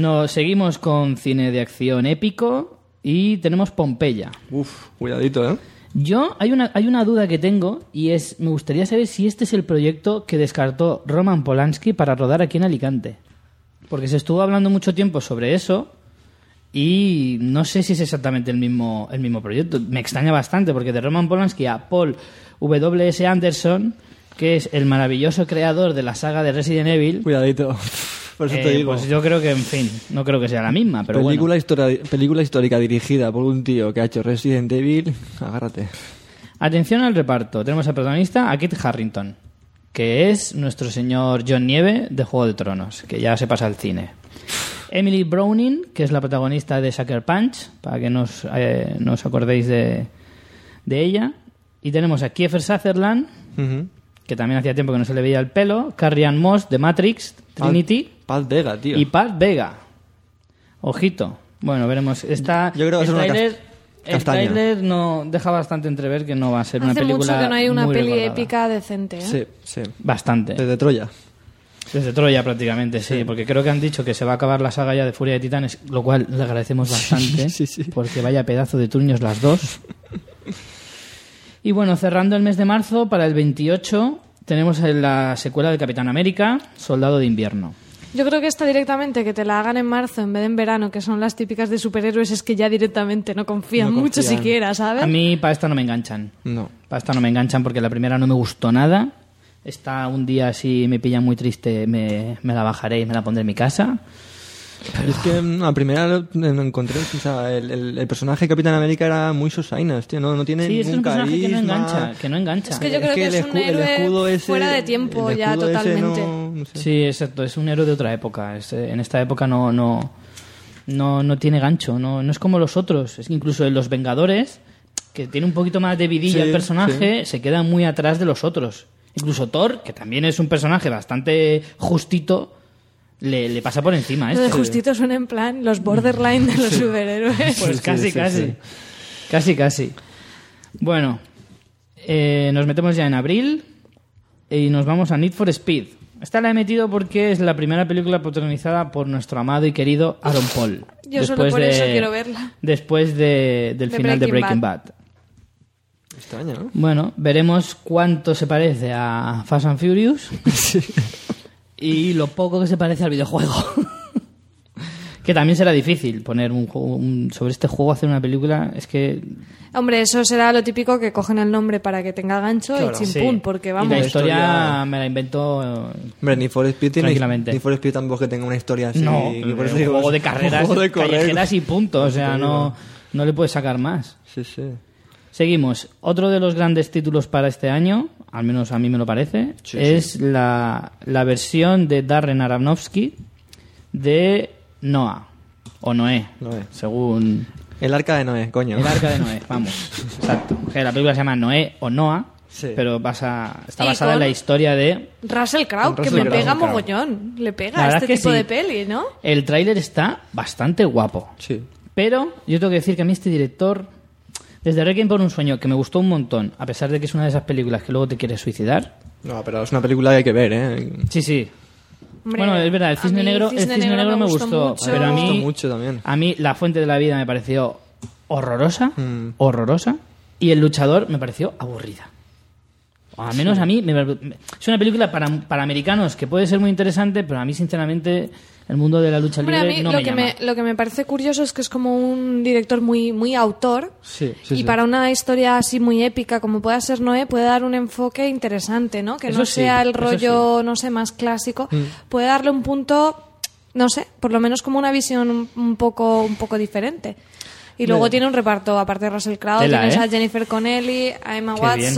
Nos seguimos con cine de acción épico y tenemos Pompeya. Uf, cuidadito, ¿eh? Yo, hay una, hay una duda que tengo y es, me gustaría saber si este es el proyecto que descartó Roman Polanski para rodar aquí en Alicante. Porque se estuvo hablando mucho tiempo sobre eso y no sé si es exactamente el mismo, el mismo proyecto. Me extraña bastante porque de Roman Polanski a Paul W.S. Anderson, que es el maravilloso creador de la saga de Resident Evil, Cuidadito. Por eso eh, te digo. pues yo creo que, en fin, no creo que sea la misma, pero bueno. película, histori- película histórica dirigida por un tío que ha hecho Resident Evil. Agárrate. Atención al reparto. Tenemos al protagonista, a Kit Harrington, que es nuestro señor John Nieve de Juego de Tronos, que ya se pasa al cine. Emily Browning, que es la protagonista de Sucker Punch, para que nos, eh, nos acordéis de, de ella. Y tenemos a Kiefer Sutherland, Ujú. Que también hacía tiempo que no se le veía el pelo, Carrie Ann Moss de Matrix, Trinity Paz Vega, tío. y Pat Vega. Ojito. Bueno, veremos. Está, Yo creo que el ser una el tráiler no deja bastante entrever que no va a ser una Hace película mucho que no hay una peli recordada. épica decente, ¿eh? Sí, sí. Bastante. Desde Troya. Desde Troya prácticamente, sí, porque creo que han dicho que se va a acabar la saga ya de Furia de Titanes, lo cual le agradecemos bastante, sí, sí. porque vaya pedazo de turnios las dos. Y bueno, cerrando el mes de marzo, para el 28 tenemos la secuela de Capitán América, Soldado de Invierno. Yo creo que esta directamente, que te la hagan en marzo en vez de en verano, que son las típicas de superhéroes, es que ya directamente no confían No mucho confían. siquiera, ¿sabes? A mí para esta no me enganchan. No. Para esta no me enganchan porque la primera no me gustó nada. Esta un día si me pilla muy triste me, me la bajaré y me la pondré en mi casa. Es que mm, la primera lo- lo encontré, o sea, el, el- el personaje de Capitán América era muy sosainas, tío, no, no tiene Sí, es ningún un personaje que no engancha, que no engancha. Es que yo creo que el es un héroe escudo ese- fuera de tiempo ya totalmente. no- no sé. Sí, exacto, es un héroe de otra época. Es, eh, en esta época no, no, no, no tiene gancho, no, no es como los otros. Es que incluso en los Vengadores, que tiene un poquito más de vidilla Sí, el personaje, se queda muy atrás de los otros. Incluso Thor, que también es un personaje bastante justito, le, le pasa por encima. a Lo de este. justito suena en plan los borderline de los superhéroes. Pues Sí, casi, sí, sí, casi. sí. Casi, casi. Bueno, eh, nos metemos ya en abril y nos vamos a Need for Speed. Esta la he metido porque es la primera película protagonizada por nuestro amado y querido Aaron Paul. Yo solo por eso quiero verla. Después de- del De final de Breaking Breaking Bad. Extraña, ¿no? Bueno, veremos cuánto se parece a Fast and Furious y lo poco que se parece al videojuego. que también será difícil poner un, juego- un- sobre este juego hacer una película. Es que Hombre, eso será lo típico que cogen el nombre para que tenga gancho Claro. y chimpún, Sí. porque Y vamos. la historia, historia- me la invento. eh, Hombre, ni for Speed tiene Tranquilamente. ni for Speed tampoco que tenga una historia así. no, que por un eso digo, juego de es un carreras juego de correr. callejeras y punto. O sea, no, no le puedes sacar más. Sí, sí. Seguimos. Otro de los grandes títulos para este año, al menos a mí me lo parece, Sí, es La, la versión de Darren Aronofsky de Noah. O Noé, Noé. según El arca de Noé, coño. el arca de Noé. Vamos, exacto. La película se llama Noé o Noah, Sí. pero basa, está basada en la historia de... Russell Crowe, que Russell me pega claro. mogollón. Le pega verdad este tipo sí. de peli, ¿no? El tráiler está bastante guapo. Sí. Pero yo tengo que decir que a mí este director, desde Requiem por un sueño, que me gustó un montón, a pesar de que es una de esas películas que luego te quieres suicidar. No, pero es una película que hay que ver, ¿eh? Sí, sí. Hombre, bueno, es verdad, el Cisne Negro, el Cisne Negro me gustó, mucho. pero a Me gustó mí, mucho también. a mí La Fuente de la Vida me pareció horrorosa, Mm. horrorosa, y El Luchador me pareció aburrida. O al menos a mí, me- me- es una película para, para americanos que puede ser muy interesante, pero a mí, sinceramente, el mundo de la lucha Hombre, a libre mí no lo, me que llama. me, lo que me parece curioso es que es como un director muy, muy autor. Sí, sí, y sí. para una historia así muy épica como pueda ser Noé, puede dar un enfoque interesante, ¿no? Que Eso no sí, sea el rollo, no sé, más clásico. Mm. Puede darle un punto no sé, por lo menos como una visión un, un poco, un poco diferente. Y luego tiene un reparto, aparte de Russell Crowe, tienes ¿eh? a Jennifer Connelly, a Emma Qué bien.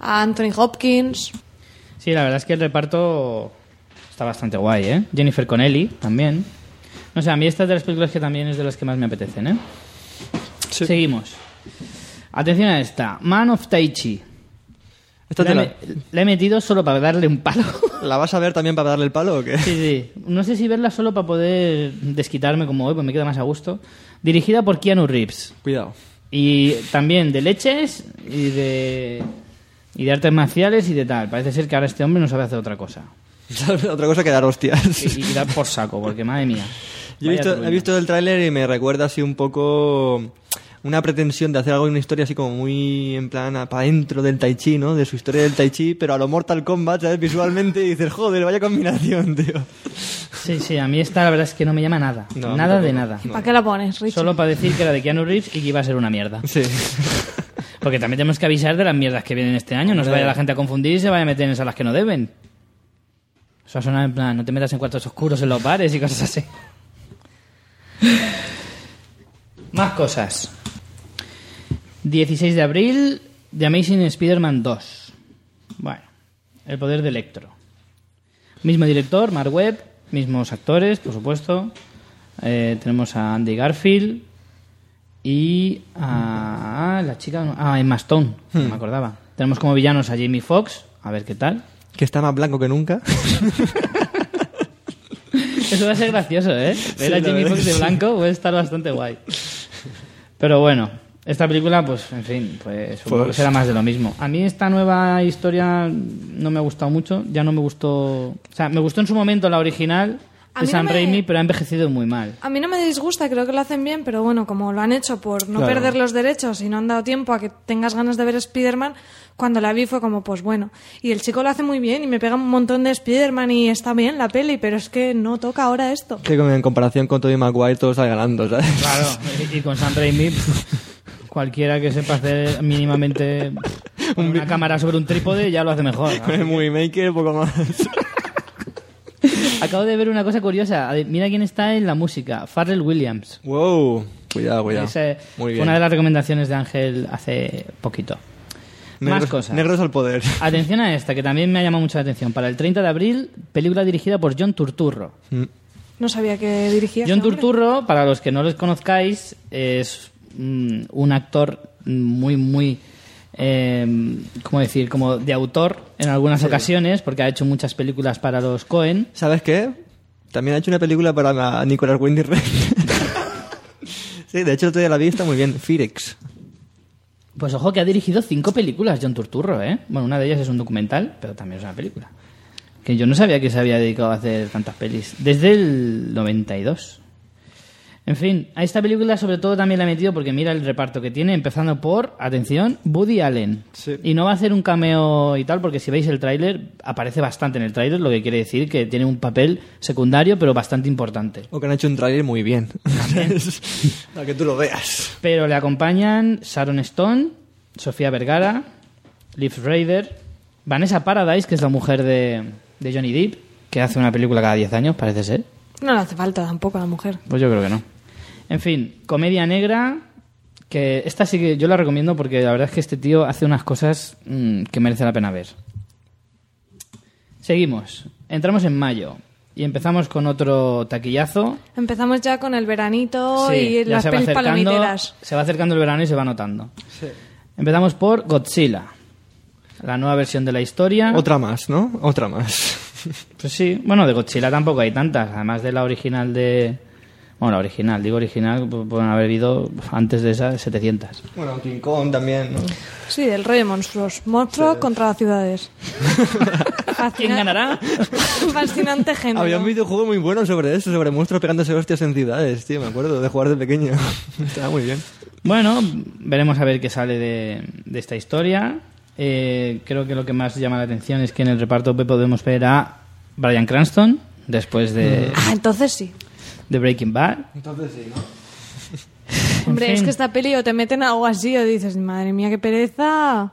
A Anthony Hopkins. Sí, la verdad es que el reparto está bastante guay, ¿eh? Jennifer Connelly también. No sé, a mí esta es de las películas que también es de las que más me apetecen, ¿eh? Sí. Seguimos. Atención a esta. Man of Tai Chi. Esta La te he, la, me- la he metido solo para darle un palo. ¿La vas a ver también para darle el palo o qué? Sí, sí. No sé si verla solo para poder desquitarme como hoy, pues me queda más a gusto. Dirigida por Keanu Reeves. Cuidado. Y también de leches y de, y de artes marciales y de tal. Parece ser que ahora este hombre no sabe hacer otra cosa. Otra cosa que dar hostias. Y, y dar por saco, porque madre mía. Yo he visto, he visto el tráiler y me recuerda así un poco una pretensión de hacer algo en una historia así como muy en plan para dentro del Tai Chi, ¿no? De su historia del Tai Chi, pero a lo Mortal Kombat, ¿sabes? Visualmente y dices, joder, vaya combinación, tío. Sí, sí, a mí esta la verdad es que no me llama nada. No, nada de nada. ¿Para qué la pones, Richie? Solo para decir que era de Keanu Reeves y que iba a ser una mierda. Sí. Porque también tenemos que avisar de las mierdas que vienen este año. No se vaya la gente a confundir y se vaya a meter en salas que no deben. Eso suena en plan, no te metas en cuartos oscuros en los bares y cosas así. Más cosas. 16 de abril, The Amazing Spider-Man 2. Bueno, el poder de Electro. Mismo director, Mark Webb, mismos actores, por supuesto. Eh, tenemos a Andy Garfield y a la chica, a Emma Stone, no me acordaba. Tenemos como villanos a Jamie Foxx, a ver qué tal. Que está más blanco que nunca. Eso va a ser gracioso, ¿eh? Ver a Jamie Foxx de blanco puede estar bastante guay. Pero bueno, esta película, pues, en fin, pues supongo Pues- que será más de lo mismo. A mí esta nueva historia no me ha gustado mucho, ya no me gustó... O sea, me gustó en su momento la original de mí no Sam me- Raimi, pero ha envejecido muy mal. A mí no me disgusta, creo que lo hacen bien, pero bueno, como lo han hecho por no Claro. perder los derechos y no han dado tiempo a que tengas ganas de ver Spider-Man, cuando la vi fue como, pues bueno. Y el chico lo hace muy bien y me pega un montón de Spider-Man y está bien la peli, pero es que no toca ahora esto. Que en comparación con Tobey Maguire todo sale ganando, ¿sabes? Claro, y y con Sam Raimi, cualquiera que sepa hacer mínimamente una cámara sobre un trípode ya lo hace mejor. Con el movie maker, poco más. Acabo de ver una cosa curiosa. Mira quién está en la música. Pharrell Williams. wow. Cuidado, cuidado. Muy fue una de las recomendaciones de Ángel hace poquito. Más cosas. Negros al poder. Atención a esta, que también me ha llamado mucho la atención. Para el 30 de abril, película dirigida por John Turturro. No sabía que dirigía. John. Turturro, para los que no les conozcáis, es mm, un actor muy, muy, eh, ¿cómo decir? Como de autor en algunas ocasiones, porque ha hecho muchas películas para los Cohen. ¿Sabes qué? También ha hecho una película para la Nicolas Refn. sí, de hecho el otro día la vi, está muy bien. Firex. Pues ojo que ha dirigido cinco películas John Turturro, ¿eh? Bueno, una de ellas es un documental, pero también es una película. Que yo no sabía que se había dedicado a hacer tantas pelis. Desde el 92. En fin, a esta película sobre todo también la he metido porque mira el reparto que tiene, empezando por, atención, Woody Allen. Sí. Y no va a hacer un cameo y tal, porque si veis el tráiler, aparece bastante en el tráiler, lo que quiere decir que tiene un papel secundario, pero bastante importante. O que han hecho un trailer muy bien. Para que tú lo veas. Pero le acompañan Sharon Stone, Sofía Vergara, Liv Raider, Vanessa Paradise, que es la mujer de, de Johnny Depp, que hace una película cada 10 años, parece ser. No le hace falta tampoco a la mujer. Pues yo creo que no. En fin, comedia negra, que esta sí que yo la recomiendo porque la verdad es que este tío hace unas cosas mm, que merece la pena ver. Seguimos. Entramos en mayo y empezamos con otro taquillazo. Empezamos ya con el veranito Sí, y las se pelis palomiteras. Se va acercando el verano y se va notando. Empezamos por Godzilla, la nueva versión de la historia. Otra más, ¿no? Otra más. Pues sí, bueno, de Godzilla tampoco hay tantas, además de la original de... Bueno, la original, digo original, pu- pueden haber habido antes de esas 700. Bueno, King Kong también, ¿no? Sí, el rey de monstruos. Monstruo contra las ciudades. ¿Quién ganará? Fascinante género. Había un videojuego muy bueno sobre eso, sobre monstruos pegándose hostias en ciudades, tío, me acuerdo de jugar de pequeño. Estaba muy bien. Bueno, veremos a ver qué sale de, de esta historia. Eh, creo que lo que más llama la atención es que en el reparto podemos ver a Brian Cranston, después de, Ah, entonces sí. De Breaking Bad. Entonces sí, ¿no? Hombre, fin. es que esta peli o te meten algo así o dices, madre mía, qué pereza.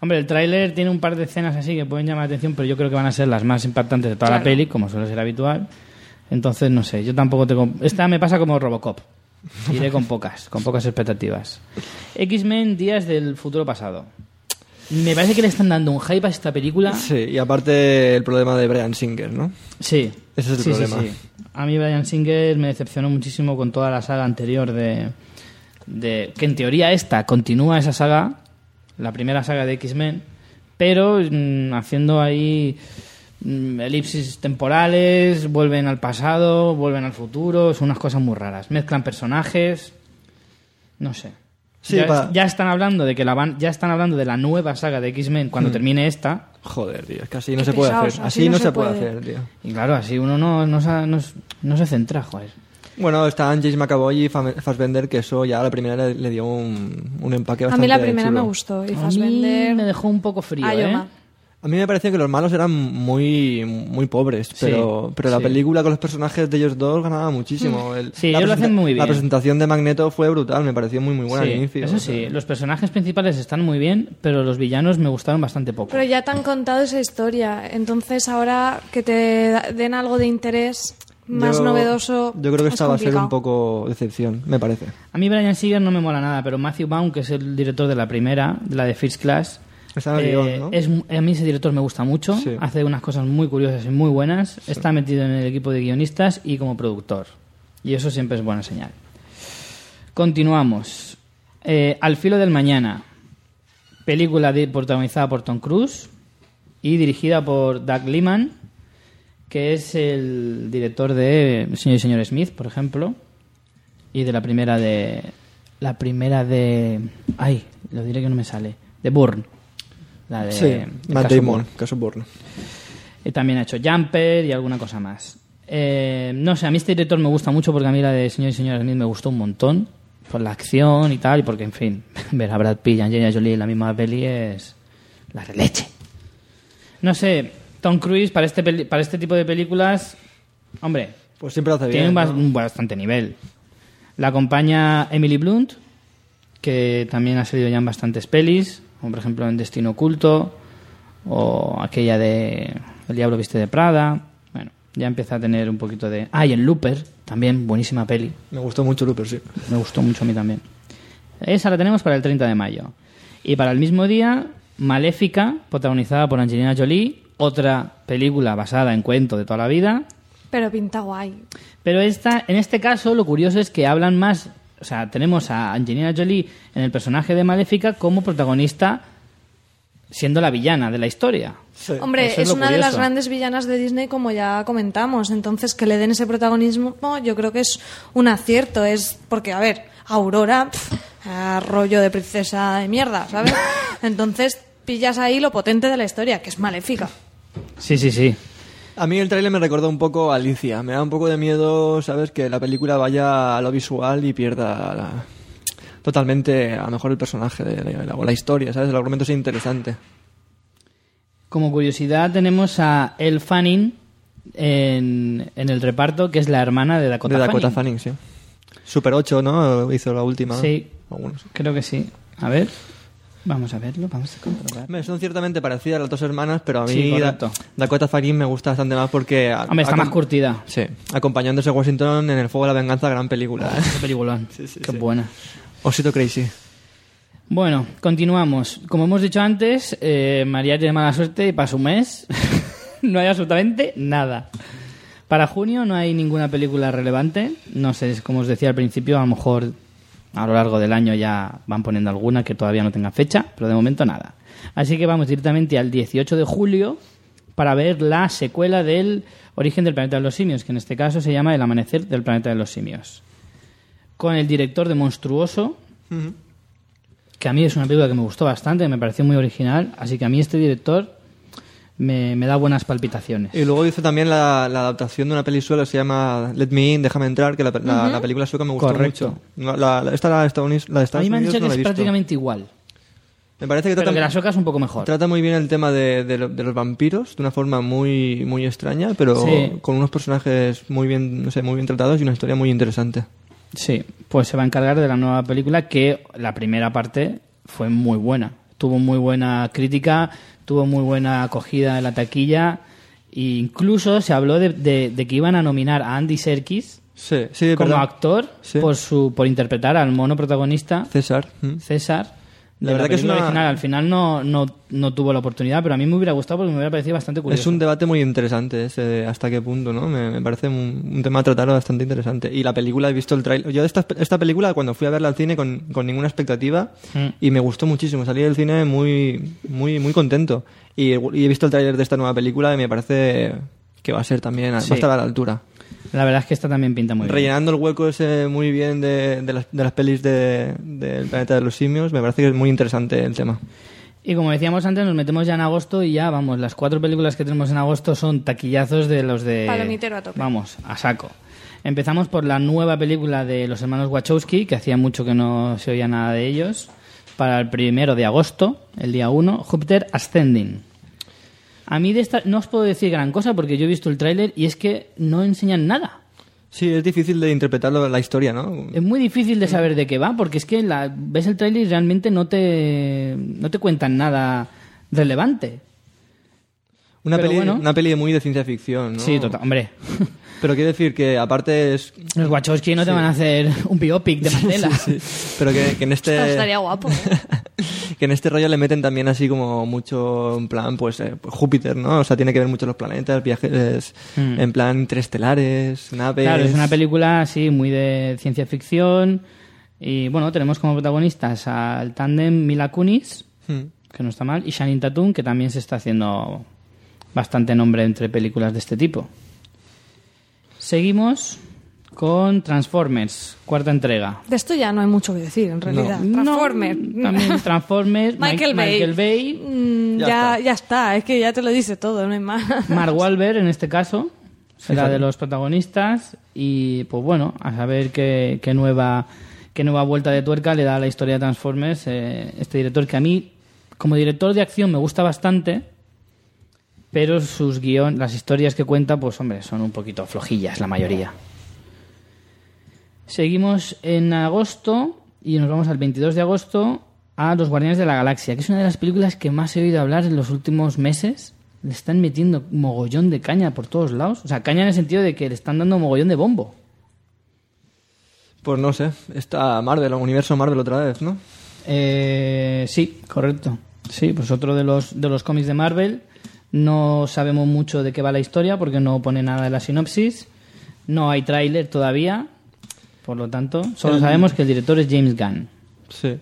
Hombre, el tráiler tiene un par de escenas así que pueden llamar la atención, pero yo creo que van a ser las más impactantes de toda la peli, como suele ser habitual. Entonces, no sé, yo tampoco tengo... Esta me pasa como Robocop. Iré con pocas, con pocas expectativas. X-Men, Días del Futuro Pasado. Me parece que le están dando un hype a esta película. Sí, y aparte el problema de Brian Singer, ¿no? Sí. Ese es el Sí, sí, problema. sí. A mí Brian Singer me decepcionó muchísimo con toda la saga anterior de, de... Que en teoría esta continúa esa saga, la primera saga de X-Men, pero mm, haciendo ahí mm, elipsis temporales, vuelven al pasado, vuelven al futuro, son unas cosas muy raras. Mezclan personajes, no sé. Sí, ya, están hablando de que la van, ya están hablando de la nueva saga de X-Men Hmm. cuando termine esta. Joder, tío, es que así no Qué se puede pesados, hacer. así Así, no no se se puede hacer, tío. Y claro, así uno no, no, sa- no, no se centra, joder. Bueno, están James McAvoy y Fam- Fassbender, que eso ya a la primera le, le dio un, un empaque A bastante mí la primera chulo. me gustó. Y A mí Fassbender... me dejó un poco frío, Ah, ¿eh? A mí me parecía que los malos eran muy muy pobres, pero, pero la sí. película con los personajes de ellos dos ganaba muchísimo. El- Sí, ellos lo hacen muy bien. La presentación de Magneto fue brutal, me pareció muy muy buena Sí, al inicio. eso o sea. sí, los personajes principales están muy bien, pero los villanos me gustaron bastante poco. Pero ya te han contado esa historia. Entonces ahora que te da- den algo de interés más Yo- novedoso... Yo creo que es esta va a ser un poco decepción, me parece. A mí Brian Singer no me mola nada, pero Matthew Baum, que es el director de la primera, de la de First Class, El eh, ¿no? es, a mí ese director me gusta mucho, Sí. hace unas cosas muy curiosas y muy buenas, está metido en el equipo de guionistas y como productor. Y eso siempre es buena señal. Continuamos. Eh, Al filo del mañana, película de- protagonizada por Tom Cruise y dirigida por Doug Liman, que es el director de Señor y Señor Smith, por ejemplo, y de la primera de la primera de ay, lo diré que no me sale, de Bourne. La de sí, Matt caso Damon, caso Bourne. Y también ha hecho Jumper y alguna cosa más. Eh, no sé, a mí este director me gusta mucho porque a mí la de Señor y Señora Smith me gustó un montón. Por la acción y tal, y porque, en fin, ver a Brad Pitt y Angelina Jolie en la misma peli es la leche. No sé, Tom Cruise para este, peli- para este tipo de películas, hombre, Pues siempre hace tiene bien. un, ¿no? un bastante nivel. La acompaña Emily Blunt, que también ha salido ya en bastantes pelis, como por ejemplo en Destino Oculto, o aquella de El Diablo Viste de Prada. Bueno, ya empieza a tener un poquito de... Ah, y en Looper, también buenísima peli. Me gustó mucho Looper, sí. Me gustó mucho a mí también. Esa la tenemos para el 30 de mayo. Y para el mismo día, Maléfica, protagonizada por Angelina Jolie, otra película basada en cuento de toda la vida, Pero pinta guay. pero esta, en este caso, lo curioso es que hablan más. O sea, tenemos a Angelina Jolie en el personaje de Maléfica como protagonista, siendo la villana de la historia. Hombre, Eso es, una de las grandes villanas de Disney, como ya comentamos. Entonces, que le den ese protagonismo, yo creo que es un acierto. Es porque, a ver, Aurora, rollo de princesa de mierda, ¿sabes? Entonces, pillas ahí lo potente de la historia, que es maléfica. Sí, sí, sí. A mí el tráiler me recordó un poco a Alicia. Me da un poco de miedo, ¿sabes? Que la película vaya a lo visual y pierda la- totalmente, a lo mejor, el personaje de la, la- o la historia, ¿sabes? El argumento es interesante. Como curiosidad, tenemos a Elle Fanning en, en el reparto, que es la hermana de Dakota, de Dakota Fanning. Fanning, sí. Super 8, ¿no? Hizo la última. Sí. Sí. Creo que sí. A ver, vamos a verlo, vamos a comprobar. Hombre, Son ciertamente parecidas las dos hermanas, pero a mí Sí, Da-. Dakota Fanning me gusta bastante más porque... a- Hombre, está más curtida. Sí, acompañándose a Washington en El Fuego de la Venganza, gran película. ¿eh? Qué peliculón. Sí, sí, Qué buena. Osito Crazy. Bueno, continuamos. Como hemos dicho antes, eh, María tiene mala suerte y para su mes no hay absolutamente nada. Para junio no hay ninguna película relevante. No sé, como os decía al principio, a lo mejor a lo largo del año ya van poniendo alguna que todavía no tenga fecha, pero de momento nada. Así que vamos directamente al 18 de julio para ver la secuela del Origen del Planeta de los Simios, que en este caso se llama El Amanecer del Planeta de los Simios. Con el director de Monstruoso, que a mí es una película que me gustó bastante, me pareció muy original, así que a mí este director me, me da buenas palpitaciones. Y luego hizo también la, la adaptación de una peli sueca que se llama Let Me In, Déjame Entrar, que la, la- la película sueca me gustó Correcto. mucho. No, La, la- esta la de Estados la de A Estados mí me han Unidos dicho no que la es visto. prácticamente igual, Me parece que pero trata, que la soca es un poco mejor. trata muy bien el tema de, de lo- de los vampiros de una forma muy muy extraña, pero Sí. con unos personajes muy bien, no sé, muy bien tratados y una historia muy interesante. Sí, pues se va a encargar de la nueva película que la primera parte fue muy buena. Tuvo muy buena crítica, tuvo muy buena acogida en la taquilla E incluso se habló de, de- de que iban a nominar a Andy Serkis Sí, sí, como perdón. actor Sí. por su por interpretar al mono protagonista César. César. La verdad que es una- original. Al final no, no, no tuvo la oportunidad, pero a mí me hubiera gustado porque me hubiera parecido bastante curioso. Es un debate muy interesante ese de hasta qué punto, ¿no? Me, me parece un, un tema a tratar bastante interesante. Y la película, he visto el trailer. Yo esta, esta película, cuando fui a verla al cine con, con ninguna expectativa, Mm. y me gustó muchísimo. Salí del cine muy, muy, muy contento. Y, y he visto el tráiler de esta nueva película y me parece que va a ser también, va Sí. a estar a la altura. La verdad es que esta también pinta muy bien. Rellenando el hueco ese muy bien de, de, las, de las pelis de- del planeta de los simios, me parece que es muy interesante el tema. Y como decíamos antes, nos metemos ya en agosto y ya, vamos, las cuatro películas que tenemos en agosto son taquillazos de los de... Palomitero a tope. Vamos, a saco. Empezamos por la nueva película de los hermanos Wachowski, que hacía mucho que no se oía nada de ellos, para el primero de agosto, el día 1, Júpiter Ascending. A mí de esta no os puedo decir gran cosa porque yo he visto el tráiler y es que no enseñan nada. Sí, es difícil de interpretarlo la historia, ¿no? Es muy difícil de saber de qué va, porque es que la, ves el tráiler y realmente no te, no te cuentan nada relevante. Una Pero peli, bueno. una peli muy de ciencia ficción, ¿no? Sí, total. Hombre, Pero quiero decir que aparte es... los Wachowski no te van a hacer un biopic de Mandela. Pero que, que en este... Estaría guapo. ¿eh? que en este rollo le meten también así como mucho en plan pues eh, pues Júpiter no o sea tiene que ver mucho los planetas viajes Mm. en plan interestelares naves Claro, es una película así muy de ciencia ficción. Y bueno, tenemos como protagonistas al tándem Mila Kunis, Hmm. que no está mal, y Shannon Tatum, que también se está haciendo bastante nombre entre películas de este tipo. Seguimos con Transformers, cuarta entrega. De esto ya no hay mucho que decir, en realidad. Transformers. No, también Transformers, Michael Bay. Michael Bay, Mm, Ya ya, está. ya está, es que ya te lo dice todo, no hay más. Mark Wahlberg en este caso será de los protagonistas y pues bueno a saber qué, qué nueva qué nueva vuelta de tuerca le da a la historia de Transformers eh, este director que a mí como director de acción me gusta bastante pero sus guion las historias que cuenta pues hombre son un poquito flojillas la mayoría seguimos en agosto y nos vamos al 22 de agosto a Los Guardianes de la Galaxia, que es una de las películas que más he oído hablar en los últimos meses. Le están metiendo mogollón de caña por todos lados. O sea, caña en el sentido de que le están dando mogollón de bombo. pues no sé está Marvel universo Marvel otra vez no Eh, sí, correcto. Sí, pues otro de los, de los cómics de Marvel. No sabemos mucho de qué va la historia porque no pone nada en la sinopsis. No hay tráiler todavía. Por lo tanto, solo sabemos que el director es James Gunn. sí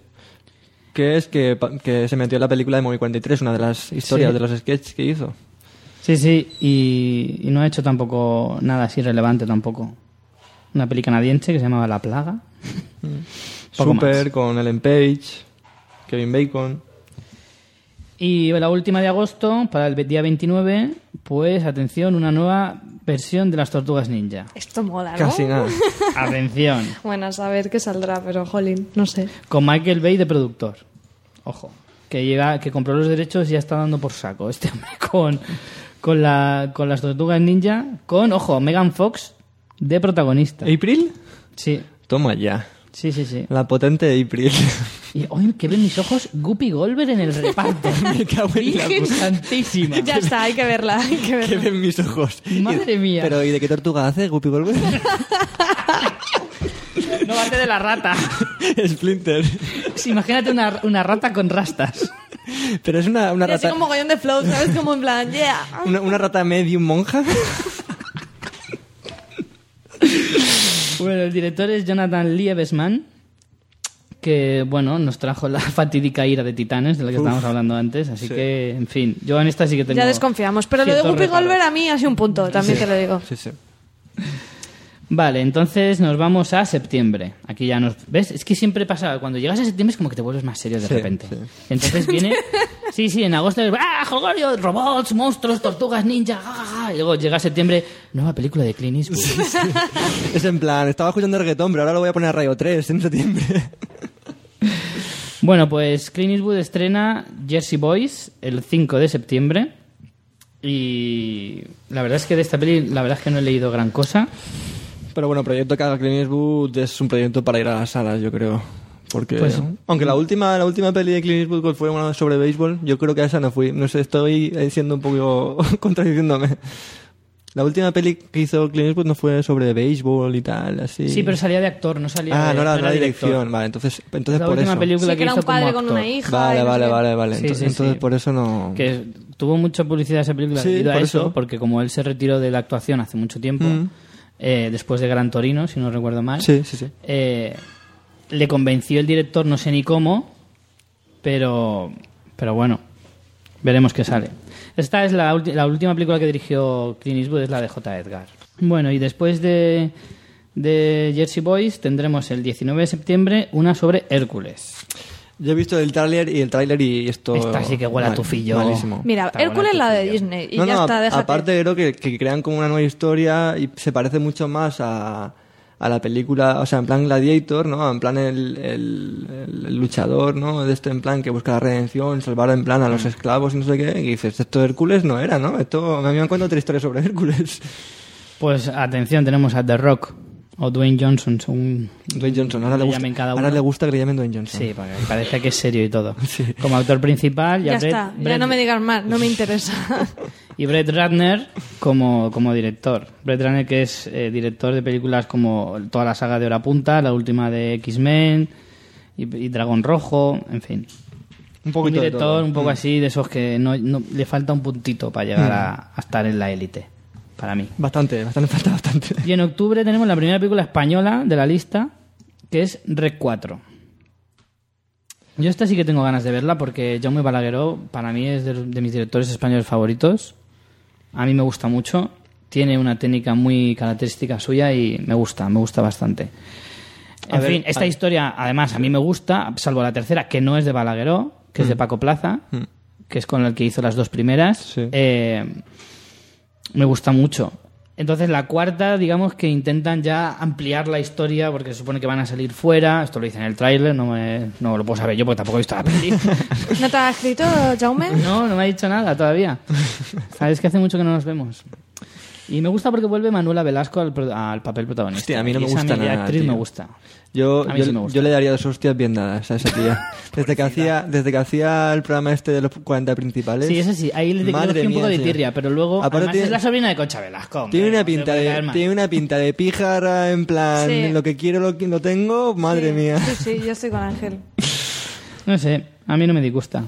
que es que, que se metió en la película de Movie 43 una de las historias Sí. de los sketches que hizo Sí, sí, y, y no ha hecho tampoco nada así relevante tampoco. Una peli canadiense que se llamaba La Plaga. Poco Super más. con Ellen Page Kevin Bacon Y la última de agosto, para el día 29, pues atención, una nueva versión de las Tortugas Ninja. Esto mola, ¿no? casi nada Atención, Bueno, a saber qué saldrá, pero jolín, no sé. con Michael Bay de productor. Ojo, que llega, que compró los derechos y ya está dando por saco este hombre con, con, la, con las Tortugas Ninja, con, ojo, Megan Fox de protagonista. April Sí, toma ya sí, sí, sí. la potente April Y hoy que ven mis ojos, Guppy Goldberg en el reparto. Me cago en la Virgen. Santísima. Ya está, hay que verla, hay que que verla. ven mis ojos Madre mía. pero ¿y de qué tortuga hace Guppy Goldberg? No bate de la rata. Splinter Sí, imagínate una, una rata con rastas. pero es una, una Y así rata como gollón de flow, ¿sabes? Como en plan, yeah. una, una rata medium monja Bueno, el director es Jonathan Liebesman, que, bueno, nos trajo la fatídica ira de Titanes, de la que estábamos hablando antes. Así sí. que, en fin, yo en esta sí que tengo... Ya desconfiamos. Pero lo de Guppy. Goldberg a mí ha sido un punto, también te lo digo. sí sí Vale, entonces nos vamos a septiembre. Aquí ya nos... ¿Ves? Es que siempre pasa... Cuando llegas a septiembre es como que te vuelves más serio de Sí, repente. sí. Entonces viene... Sí, sí, en agosto. ¡Ah, Jogorio! Robots, monstruos, tortugas, ninja... ja, ja, ja. Y luego llega septiembre... Nueva película de Clint Eastwood. Es en plan, estaba escuchando reggaetón, pero ahora lo voy a poner a Radio 3 en septiembre. Bueno, pues Clint Eastwood estrena Jersey Boys el 5 de septiembre. Y la verdad es que de esta peli, la verdad es que no he leído gran cosa. Pero bueno, proyecto que haga Clint Eastwood es un proyecto para ir a las salas, yo creo. Porque, Pues- aunque la última, la última peli de Clint Eastwood fue una sobre béisbol, yo creo que a esa no fui. No sé, estoy eh, siendo un poco contradiciéndome. La última peli que hizo Clint Eastwood no fue sobre béisbol y tal, así. Sí, pero salía de actor, no salía Ah, de no era, no era director. dirección. Vale, entonces, entonces la por última eso. película Sí, que era hizo un padre como con una hija. Vale, no vale, vale, vale. Sí, Entonces, sí, entonces sí. por eso no. Que tuvo mucha publicidad esa película Sí, debido a por eso, eso. porque como él se retiró de la actuación hace mucho tiempo, Mm. Eh, después de Gran Torino, si no recuerdo mal, Sí, sí, sí. eh, le convenció el director, no sé ni cómo, pero, pero bueno, veremos qué sale. Esta es la, la última película que dirigió Clint Eastwood, es la de J. Edgar. Bueno, y después de, de Jersey Boys tendremos el 19 de septiembre una sobre Hércules. Yo he visto el tráiler y el tráiler y esto... Esta sí que huele a mal- tufillo. Malísimo. Mira, Está Hércules buena la de tu Disney. Y No, ya no, está, a- déjate. aparte creo que, que crean como una nueva historia y se parece mucho más a, a la película, o sea, en plan Gladiator, ¿no? En plan el, el, el- el luchador, ¿no? De este en plan que busca la redención, salvar en plan a Mm. los esclavos y no sé qué, y dices, esto de Hércules no era, ¿no? Esto, me habían contado otra historia sobre Hércules. Pues atención, tenemos a The Rock o Dwayne Johnson, según Dwayne Johnson, ahora le, gusta, cada ahora le gusta que le llamen Dwayne Johnson. Sí, porque parece que es serio y todo. Sí. Como actor principal Ya a Brett, está, ya Brett- no me digas más, no me interesa. y Brett Ratner como, como director. Brett Ratner que es eh, director de películas como toda la saga de Hora Punta, la última de X-Men y, y Dragón Rojo, en fin. Un Un poquito de director todo. Mm. un poco así de esos que no, no- le falta un puntito para llegar a, a estar en la élite, para mí. Bastante, bastante, falta bastante. Y en octubre tenemos la primera película española de la lista, que es Rec 4. Yo esta sí que tengo ganas de verla porque Jaume Balagueró para mí es de, de mis directores españoles favoritos. A mí me gusta mucho. Tiene una técnica muy característica suya y me gusta, me gusta bastante. En A ver, fin, esta historia además a mí me gusta, salvo la tercera, que no es de Balagueró, que es de Paco Plaza, que es con el que hizo las dos primeras. Sí. Eh, me gusta mucho. Entonces la cuarta, digamos que intentan ya ampliar la historia porque se supone que van a salir fuera. Esto lo dice en el tráiler, no, me- no lo puedo saber yo porque tampoco he visto la peli. ¿No te ha escrito, Jaume? no, no me ha dicho nada todavía. Sabes que hace mucho que no nos vemos. Y me gusta porque vuelve Manuela Velasco al, pro- al papel protagonista. Hostia, a mí no me esa gusta nada, actriz tío. me gusta. Yo, sí me gusta. yo le daría dos hostias bien dadas a esa tía. Desde que hacía, desde que hacía el programa este de los 40 principales. Sí, eso sí, ahí le Madre cogí un poco mía, de tirria, pero luego Aparte además tiene- es la sobrina de Concha Velasco. hombre, Tiene una pinta de, tiene una pinta de píjara en plan Sí. lo que quiero lo, lo tengo, madre Sí, mía. Sí, sí, yo estoy con Ángel. No sé, a mí no me disgusta.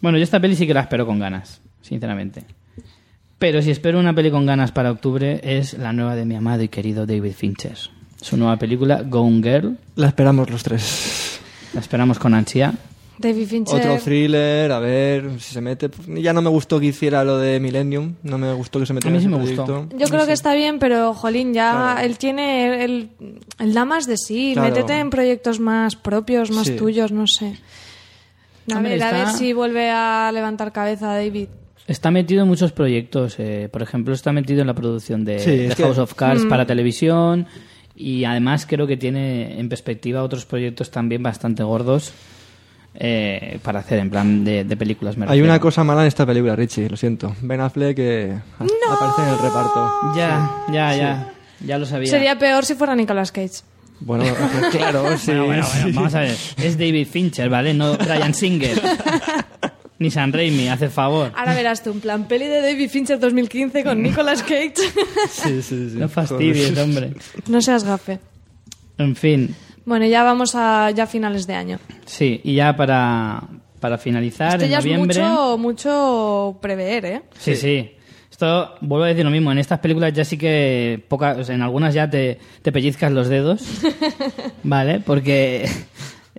Bueno, yo esta peli sí que la espero con ganas, sinceramente. Pero si espero una peli con ganas para octubre es la nueva de mi amado y querido David Fincher. Su nueva película, Gone Girl. La esperamos los tres. La esperamos con ansia. David Fincher. Otro thriller, a ver si se mete. Ya no me gustó que hiciera lo de Millennium, no me gustó que se metiera A mí en sí ese me gustó. Yo creo que está bien, pero Jolín, ya Claro. él tiene. Él, él da más de sí. Claro. Métete en proyectos más propios, más Sí. tuyos, no sé. A ver, a ver si vuelve a levantar cabeza David. Está metido en muchos proyectos. eh, por ejemplo, está metido en la producción de, Sí, de es que- House of Cards para televisión. Y además creo que tiene en perspectiva otros proyectos también bastante gordos eh, para hacer en plan de, de películas. me Hay refiero. una cosa mala en esta película, Richie, lo siento. Ben Affleck que a- aparece en el reparto. Ya, ya, ya. Ya lo sabía. Sería peor si fuera Nicolas Cage. Bueno, claro, sí. Bueno, bueno, bueno, sí. vamos a ver. Es David Fincher, ¿vale? No Brian Singer. Ni San Raimi, hace favor. Ahora verás tú, un plan peli de David Fincher 2015 con Nicolas Cage. Sí, sí, sí. No fastidies, Joder. hombre. no seas gafe. En fin, Bueno, ya vamos a ya finales de año. sí. Y ya para, para finalizar, Esto en ya es noviembre... mucho, mucho prever, ¿eh? Sí, sí. Esto, vuelvo a decir lo mismo, en estas películas ya sí que pocas, o sea, en algunas ya te, te pellizcas los dedos, ¿vale? Porque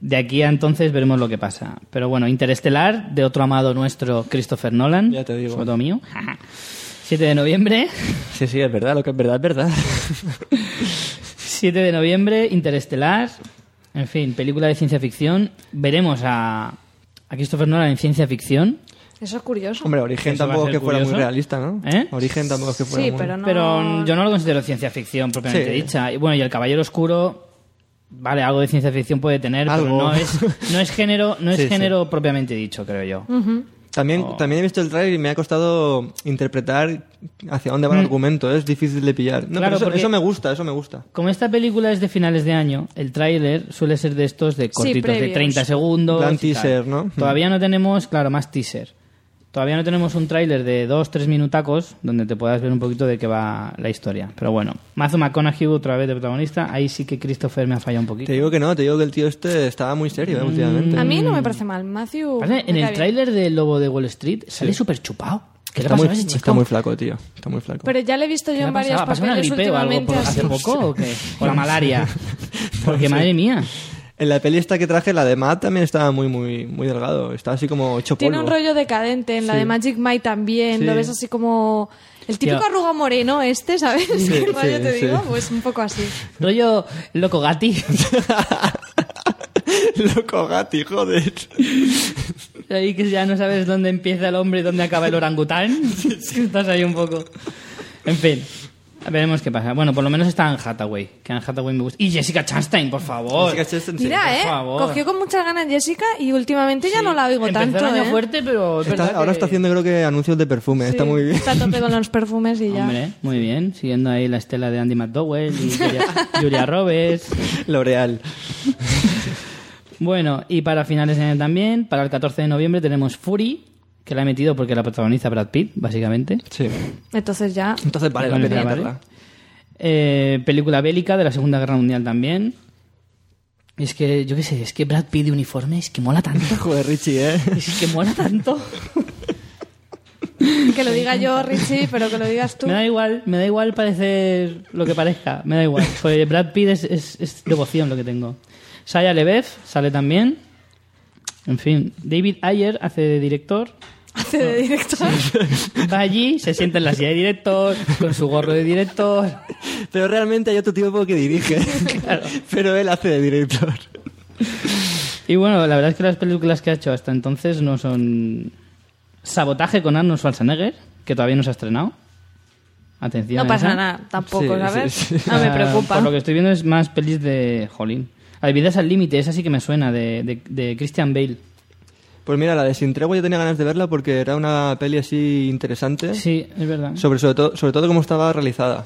de aquí a entonces veremos lo que pasa. Pero bueno, Interestelar, de otro amado nuestro, Christopher Nolan, Ya te digo. sobre todo mío, 7 de noviembre, Sí, sí, es verdad, lo que es verdad es verdad. 7 de noviembre, Interestelar, en fin, película de ciencia ficción, veremos a, a Christopher Nolan en ciencia ficción, Eso es curioso. Hombre, Origen Eso tampoco es que fuera muy realista, ¿no? ¿Eh? Origen tampoco es que fuera sí, muy... pero no... Pero yo no lo considero ciencia ficción propiamente Sí. dicha. Y bueno, y el Caballero Oscuro, vale, algo de ciencia ficción puede tener, Algo. pero no es, no es género, no es Sí, sí. género propiamente dicho, creo yo. También, Oh. también he visto el trailer y me ha costado interpretar hacia dónde va el argumento. Es difícil de pillar. No, Mm. Claro, pero eso, eso me gusta, eso me gusta. Como esta película es de finales de año, el tráiler suele ser de estos de cortitos, de previos. 30 segundos. Plan teaser, ¿no? Todavía no tenemos, claro, más teaser. Todavía no tenemos un tráiler de 2-3 minutacos donde te puedas ver un poquito de qué va la historia. Pero bueno, Matthew McConaughey otra vez de protagonista. Ahí sí que Christopher me ha fallado un poquito. Te digo que no, te digo que el tío este estaba muy serio Mm. eh, últimamente. A mí no me parece mal. Matthew. En el tráiler del Lobo de Wall Street sale súper chupado. ¿Qué le Está muy, a ese chico? está muy flaco, tío. Está muy flaco. Pero ya le he visto ¿Qué yo en varios pasado una papeles gripe o algo últimamente por- hace poco o qué? ¿O la malaria? Porque madre mía. En la peli esta que traje, la de Matt, también estaba muy, muy, muy delgado. Estaba así como hecho polvo. Tiene un rollo decadente. En la Sí. de Magic Mike también. Sí. Lo ves así como. El típico arruga moreno este, ¿sabes? ¿Qué rollo sí, te sí. digo? Pues un poco así. Rollo loco gati. Loco gati, joder. Ahí que ya no sabes dónde empieza el hombre y dónde acaba el orangután. Estás ahí un poco. En fin. Veremos qué pasa. Bueno, por lo menos está en Hathaway. Que en Hathaway me gusta. Y Jessica Chastain, por favor. Jessica Chastain, sí. Mira, por ¿eh? favor. Cogió con muchas ganas Jessica y últimamente ya no la oigo Empezó tanto. el año ¿eh? fuerte, pero es Está- verdad ahora que- está haciendo creo que anuncios de perfume. Está muy bien. Está a tope con los perfumes y ya. Hombre, muy bien. Siguiendo ahí la estela de Andy McDowell y Julia, Julia Roberts. L'Oreal. Bueno, y para finales de año también, para el 14 de noviembre tenemos Fury, que la he metido porque la protagoniza Brad Pitt, básicamente. Sí. Entonces ya. Entonces vale la pena drama, verla. Eh, película bélica de la Segunda Guerra Mundial también. Es que, yo qué sé, es que Brad Pitt de uniforme es que mola tanto. Joder, Richie, ¿eh? Es que mola tanto. Que lo diga yo, Richie, pero que lo digas tú. Me da igual, me da igual parecer lo que parezca, me da igual. Pues Brad Pitt es, es, es devoción lo que tengo. Saya Lebev sale también. En fin, David Ayer hace de director. Hace de director. Va allí, se sienta en la silla de director, con su gorro de director. Pero realmente hay otro tipo que dirige. Pero él hace de director. Y bueno, la verdad es que las películas que ha hecho hasta entonces no son... Sabotaje con Arnold Schwarzenegger, que todavía no se ha estrenado. Atención. No pasa esa. nada, tampoco, Sí, ¿sabes? sí, sí. No me preocupa. Por lo que estoy viendo es más pelis de Jolín. Vidas al límite, esa sí que me suena, de, de, de Christian Bale. Pues mira, la de Sin Tregua yo tenía ganas de verla porque era una peli así interesante. Sí, es verdad. Sobre, sobre, todo, sobre todo cómo estaba realizada.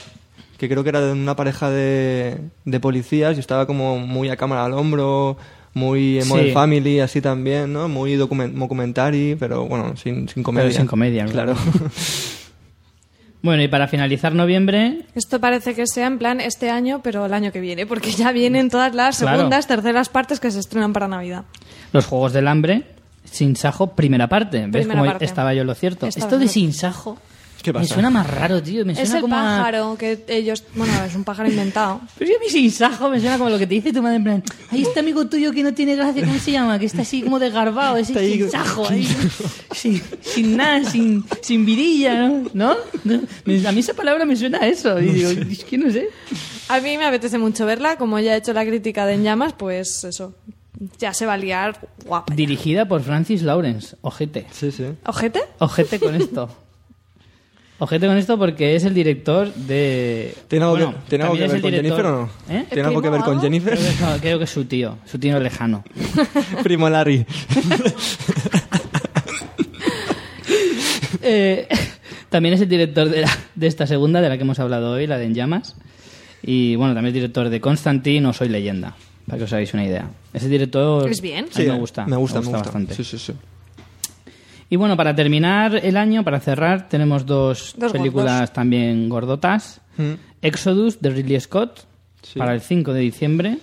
Que creo que era de una pareja de, de policías y estaba como muy a cámara al hombro, muy en Sí. Family, así también, ¿no? Muy document documentary, pero bueno, sin, sin comedia. sin comedia, claro. Bueno, y para finalizar noviembre, Esto parece que sea en plan este año, pero el año que viene, porque ya vienen todas las Claro. segundas, terceras partes que se estrenan para Navidad. los Juegos del Hambre, Sin Sajo, primera parte. ¿Ves Primera cómo parte. estaba yo en lo cierto? Esto de en lo- Sin Sajo ¿Qué me suena más raro, tío. Me Es suena el como a- pájaro que ellos... Bueno, es un pájaro inventado. Pero yo mi sin sajo me suena como lo que te dice tu madre en plan, ay, este amigo tuyo que no tiene gracia, ¿cómo se llama? Que está así como desgarbado, ese Está ahí- sin sajo, ahí, sin, sin nada, sin, sin virilla, ¿no? ¿No? No, me- A mí esa palabra me suena a eso, y digo, es que no sé. A mí me apetece mucho verla, como ya he hecho la crítica de En Llamas, pues eso, ya se va a liar guapa. Dirigida por Francis Lawrence, ojete. Sí, sí. ¿Ojete? Ojete con esto. Ojete con esto porque es el director de... ¿Tiene algo, Bueno, que, ¿tiene algo que también ver con Jennifer o no? ¿Eh? ¿Tiene algo que ver con? Jennifer? Creo que, no, creo que es su tío, su tío lejano. Primo Larry. Eh, también es el director de, la- de esta segunda, de la que hemos hablado hoy, la de En Llamas. Y bueno, también es director de Constantine o Soy Leyenda, para que os hagáis una idea. Ese director Es bien. a mí me gusta. Me gusta, me gusta. bastante. Sí, sí, sí. Y bueno, para terminar el año, para cerrar, tenemos dos, Dos películas gordos. también gordotas. Mm. Exodus, de Ridley Scott, Sí. para el 5 de diciembre.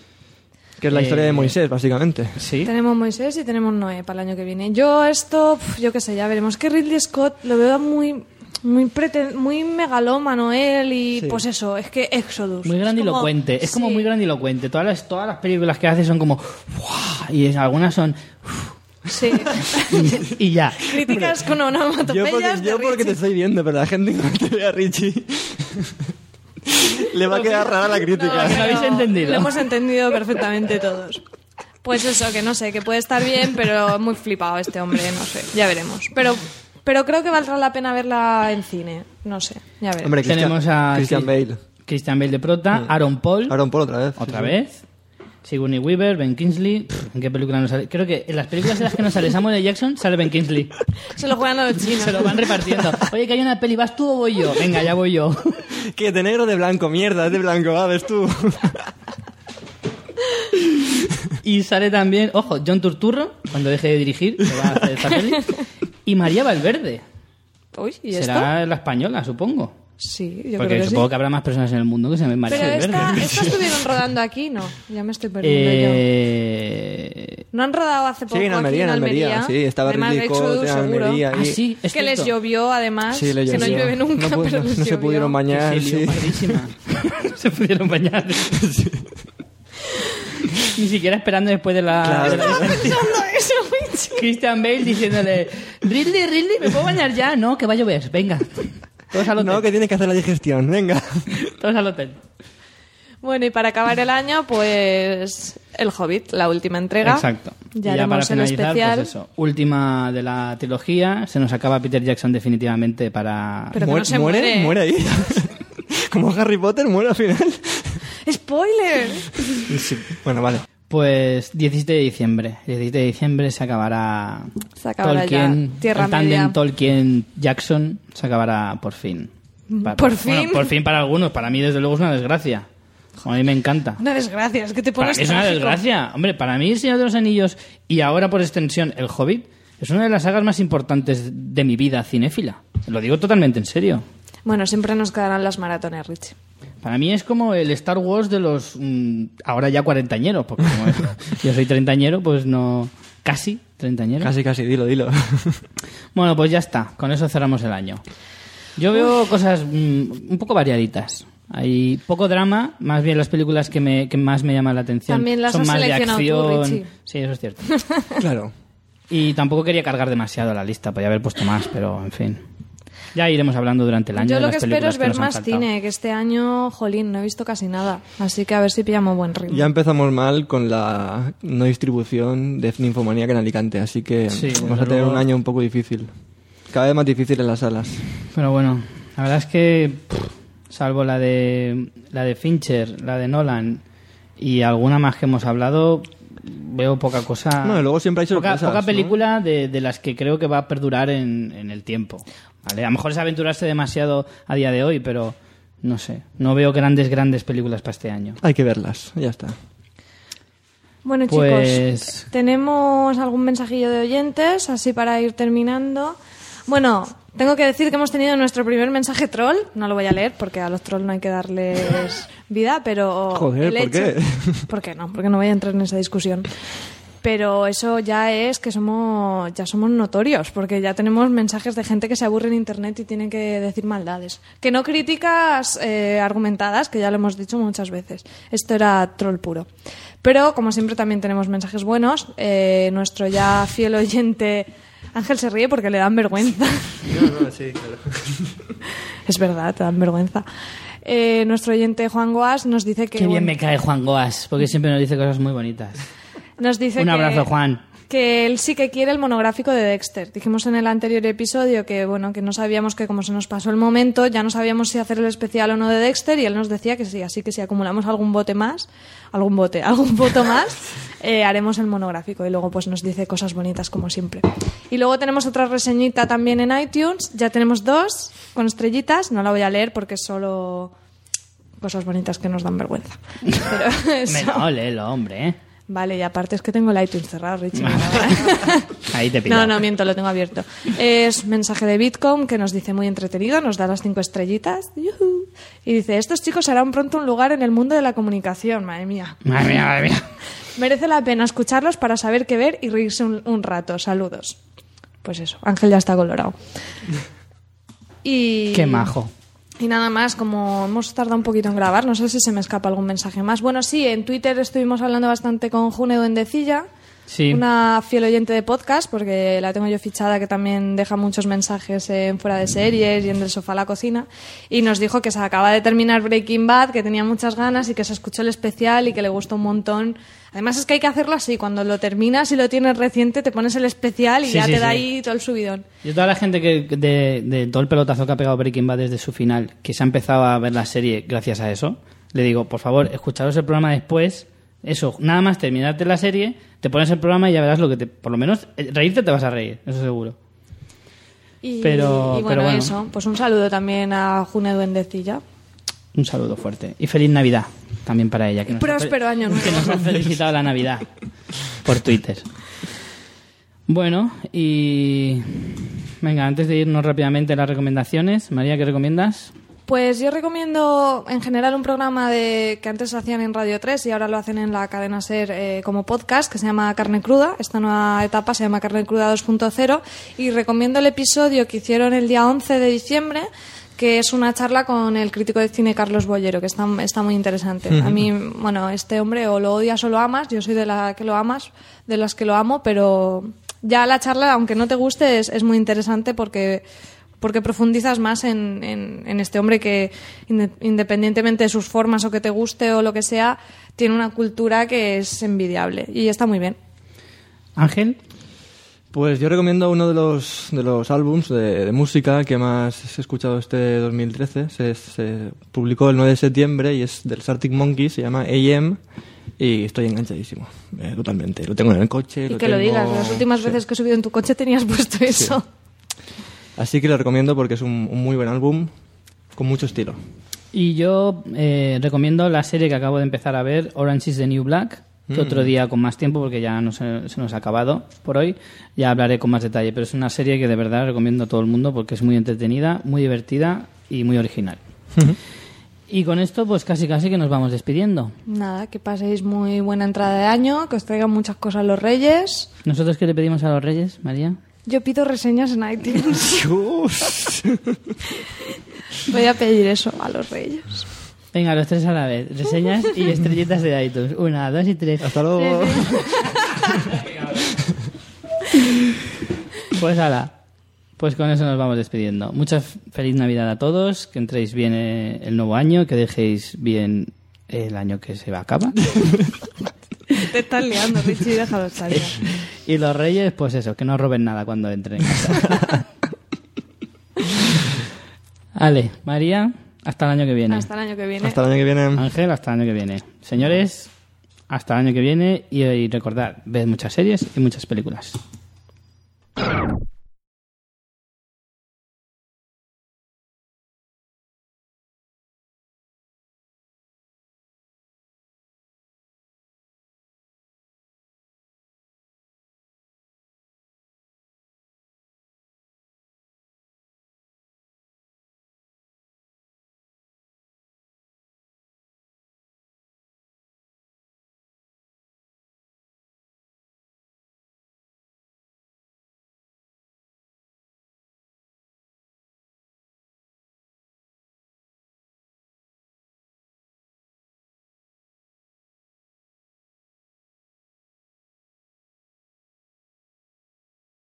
Que es la Eh, historia de Moisés, básicamente. Sí. Tenemos Moisés y tenemos Noé para el año que viene. Yo esto, yo qué sé, ya veremos. Que Ridley Scott lo veo muy muy preten- muy megalómano él y Sí. pues eso, es que Exodus. Muy es grandilocuente, es como sí. muy grandilocuente. Todas las, todas las películas que hace son como... "Buah", Y es- algunas son... Sí. y ya. Críticas con Yo onomatopeyas de yo porque te estoy viendo, pero la gente que te ve a Richie le va a quedar rara la No, crítica. ¿Lo habéis entendido? Lo hemos entendido perfectamente todos. Pues eso, que no sé, que puede estar bien, pero muy flipado este hombre, no sé, ya veremos. Pero, pero creo que valdrá la pena verla en cine, no sé, ya veremos. Hombre, Christian, Tenemos a Christian Chris- Bale. Christian Bale de prota, Aaron Paul, Aaron Paul otra vez. otra Sí, sí. Sigourney Weaver, Ben Kingsley... pff, ¿En qué película no sale? Creo que en las películas en las que no sale Samuel L. Jackson sale Ben Kingsley. Se lo juegan a los chinos. Se lo van repartiendo. Oye, que hay una peli, ¿vas tú o voy yo? Venga, ya voy yo. Que de negro o de blanco, mierda, es de blanco, va, ves tú. Y sale también, ojo, John Turturro, cuando deje de dirigir, que va a hacer esta peli. Y María Valverde. Uy, ¿y esto? Será la española, supongo. Sí, yo Porque creo que supongo sí. que habrá más personas en el mundo que se llamen María Pero Valverde. esta, esta estuvieron rodando aquí, ¿no? Ya me estoy perdiendo yo. Eh... ¿No han rodado hace poco Sí, en aquí Almería, en en Almería. Almería? Sí, estaba Ridley Scott en. Almería. Ah, sí, es que les llovió, además. Sí, le que no llovió. llueve nunca, No pero no- les no se llovió. pudieron bañar. Sí. pardísima. se pudieron bañar. Ni siquiera esperando después de la... Claro. de la- Pensando eso. Christian Bale diciéndole Ridley, Ridley, ¿me puedo bañar ya? No, que va a llover, venga. Todos al hotel. No, que tiene que hacer la digestión, venga. Todos al hotel. Bueno, y para acabar el año, pues El Hobbit, la última entrega. Exacto. Ya Y haremos para finalizar, pues eso. Última de la trilogía. Se nos acaba Peter Jackson definitivamente para... Pero que no se muere, muere. muere ahí. Como Harry Potter, muere al final. ¡Spoiler! Sí. Bueno, vale. Pues 17 de diciembre. 17 de diciembre se acabará... Se acabará Tolkien, ya. Tierra el Media. Tolkien-Jackson se acabará por fin. Pa- ¿Por bueno, fin? por fin para algunos. Para mí, desde luego, es una desgracia. A mí me encanta. Una desgracia, es que te Para pones mí es una desgracia. Hombre, para mí El Señor de los Anillos y ahora por extensión El Hobbit es una de las sagas más importantes de mi vida cinéfila. Lo digo totalmente en serio. Bueno, siempre nos quedarán las maratones, Rich. Para mí es como el Star Wars de los mm, ahora ya cuarentañeros, porque como yo soy treintañero, pues no... Casi treintañero. Casi, casi, dilo, dilo. Bueno, pues ya está. Con eso cerramos el año. Yo veo cosas mm, un poco variaditas. Hay poco drama, más bien las películas que, me, que más me llaman la atención También las son has más de tú, acción. Sí, eso es cierto. Claro. Y tampoco quería cargar demasiado la lista, podía haber puesto más, pero en fin. Ya iremos hablando durante el año. Yo de lo las que espero es ver más cine, que este año, jolín, no he visto casi nada. Así que a ver si pillamos buen ritmo. Ya empezamos mal con la no distribución de Ninfomanía en Alicante, así que Sí, vamos a tener luego. un año un poco difícil. Cada vez más difícil en las salas. Pero bueno, la verdad es que, pff, salvo la de, la de Fincher, la de Nolan y alguna más que hemos hablado, veo poca cosa. No, y luego siempre hay poca, sorpresas, poca ¿no? película de, de las que creo que va a perdurar en, en el tiempo. ¿vale? A lo mejor es aventurarse demasiado a día de hoy, pero no sé. No veo grandes, grandes películas para este año. Hay que verlas, ya está. Bueno, Pues- chicos, tenemos algún mensajillo de oyentes, así para ir terminando. Bueno, tengo que decir que hemos tenido nuestro primer mensaje troll. No lo voy a leer porque a los trolls no hay que darles vida, pero. Joder, el ¿por qué? ¿Por qué no? Porque no voy a entrar en esa discusión. Pero eso ya es que somos ya somos notorios, porque ya tenemos mensajes de gente que se aburre en internet y tiene que decir maldades. Que no críticas eh, argumentadas, que ya lo hemos dicho muchas veces. Esto era troll puro. Pero como siempre también tenemos mensajes buenos. Eh, nuestro ya fiel oyente Ángel se ríe porque le dan vergüenza. No, no, sí, claro. es verdad, te dan vergüenza. Eh, nuestro oyente Juan Goas nos dice que Qué bien bueno, me cae Juan Goas, porque siempre nos dice cosas muy bonitas. Nos dice Un que- abrazo, Juan. Que él sí que quiere el monográfico de Dexter. Dijimos en el anterior episodio que bueno que no sabíamos que como se nos pasó el momento, ya no sabíamos si hacer el especial o no de Dexter y él nos decía que sí, así que si acumulamos algún bote más, algún bote, algún voto más, eh, haremos el monográfico y luego pues nos dice cosas bonitas como siempre. Y luego tenemos otra reseñita también en iTunes, ya tenemos dos con estrellitas, no la voy a leer porque es solo cosas bonitas que nos dan vergüenza. Pero eso- Me no, léelo, hombre, ¿eh? Vale, y aparte es que tengo el iTunes cerrado, Richie. Ahí te pillo. No, no, miento, lo tengo abierto. Es mensaje de Bitcom que nos dice muy entretenido, nos da las cinco estrellitas. Y dice, estos chicos harán pronto un lugar en el mundo de la comunicación, madre mía. Madre mía, madre mía. Merece la pena escucharlos para saber qué ver y reírse un, un rato. Saludos. Pues eso, Ángel ya está colorado. Y... Qué majo. Y nada más, como hemos tardado un poquito en grabar, no sé si se me escapa algún mensaje más. Bueno, sí, en Twitter estuvimos hablando bastante con June Duendecilla, Sí. una fiel oyente de podcast, porque la tengo yo fichada, que también deja muchos mensajes en fuera de series y en del sofá a la cocina. Y nos dijo que se acaba de terminar Breaking Bad, que tenía muchas ganas y que se escuchó el especial y que le gustó un montón. Además es que hay que hacerlo así, cuando lo terminas y lo tienes reciente, te pones el especial y Sí, ya sí, te da sí. ahí todo el subidón. Yo toda la gente que de, de todo el pelotazo que ha pegado Breaking Bad desde su final, que se ha empezado a ver la serie gracias a eso, le digo, por favor, escucharos el programa después Eso, nada más terminarte la serie, te pones el programa y ya verás lo que te... Por lo menos, eh, reírte te vas a reír, eso seguro. Y, Pero- y bueno, pero bueno. eso. Pues un saludo también a June Duendecilla. Un saludo fuerte. Y feliz Navidad también para ella. Que nos ha Próspero fe- año nuevo. Que nos ha felicitado la Navidad por Twitter. Bueno, y... Venga, antes de irnos rápidamente a las recomendaciones, María, ¿qué recomiendas? Pues yo recomiendo en general un programa de que antes hacían en Radio 3 y ahora lo hacen en la cadena SER eh, como podcast que se llama Carne Cruda. Esta nueva etapa se llama Carne Cruda 2.0 y recomiendo el episodio que hicieron el día 11 de diciembre que es una charla con el crítico de cine Carlos Bollero, que está, está muy interesante. A mí, bueno, este hombre o lo odias o lo amas, yo soy de la que lo amas, de las que lo amo, pero ya la charla, aunque no te guste, es, es muy interesante porque porque profundizas más en, en- en este hombre que, inde- independientemente de sus formas o que te guste o lo que sea, tiene una cultura que es envidiable y está muy bien. Ángel, Pues yo recomiendo uno de los, de los álbums de, de música que más he escuchado este 2013. Se, se publicó el 9 de septiembre y es del Arctic Monkeys, se llama AM y estoy enganchadísimo, eh, totalmente. Lo tengo en el coche. Y lo que lo digas, las últimas sí. veces que he subido en tu coche tenías puesto eso. Así que lo recomiendo porque es un, un muy buen álbum con mucho estilo. y yo eh, recomiendo la serie que acabo de empezar a ver, Orange is the New Black, que otro día con más tiempo, porque ya no se, se nos ha acabado por hoy, ya hablaré con más detalle, pero es una serie que de verdad recomiendo a todo el mundo porque es muy entretenida, muy divertida y muy original. Y con esto, pues casi casi que nos vamos despidiendo. Nada, que paséis muy buena entrada de año, que os traigan muchas cosas los reyes. ¿Nosotros qué le pedimos a los reyes, María? Yo pido reseñas en iTunes. Voy a pedir eso a los reyes. Venga, los tres a la vez. Reseñas y estrellitas de iTunes. Una, dos y tres. Hasta luego. Pues ala. Pues con eso nos vamos despidiendo. Mucha feliz Navidad a todos, que entréis bien eh, el nuevo año, que dejéis bien el año que se va a acabar. Te estás liando, Richie, déjalo estar ya. y los reyes, pues eso, que no roben nada cuando entren. en casa. Ale, María, hasta el año que viene. Hasta el año que viene. Hasta el año que viene. Ángel, hasta el año que viene. Señores, hasta el año que viene y, y recordad, ved muchas series y muchas películas.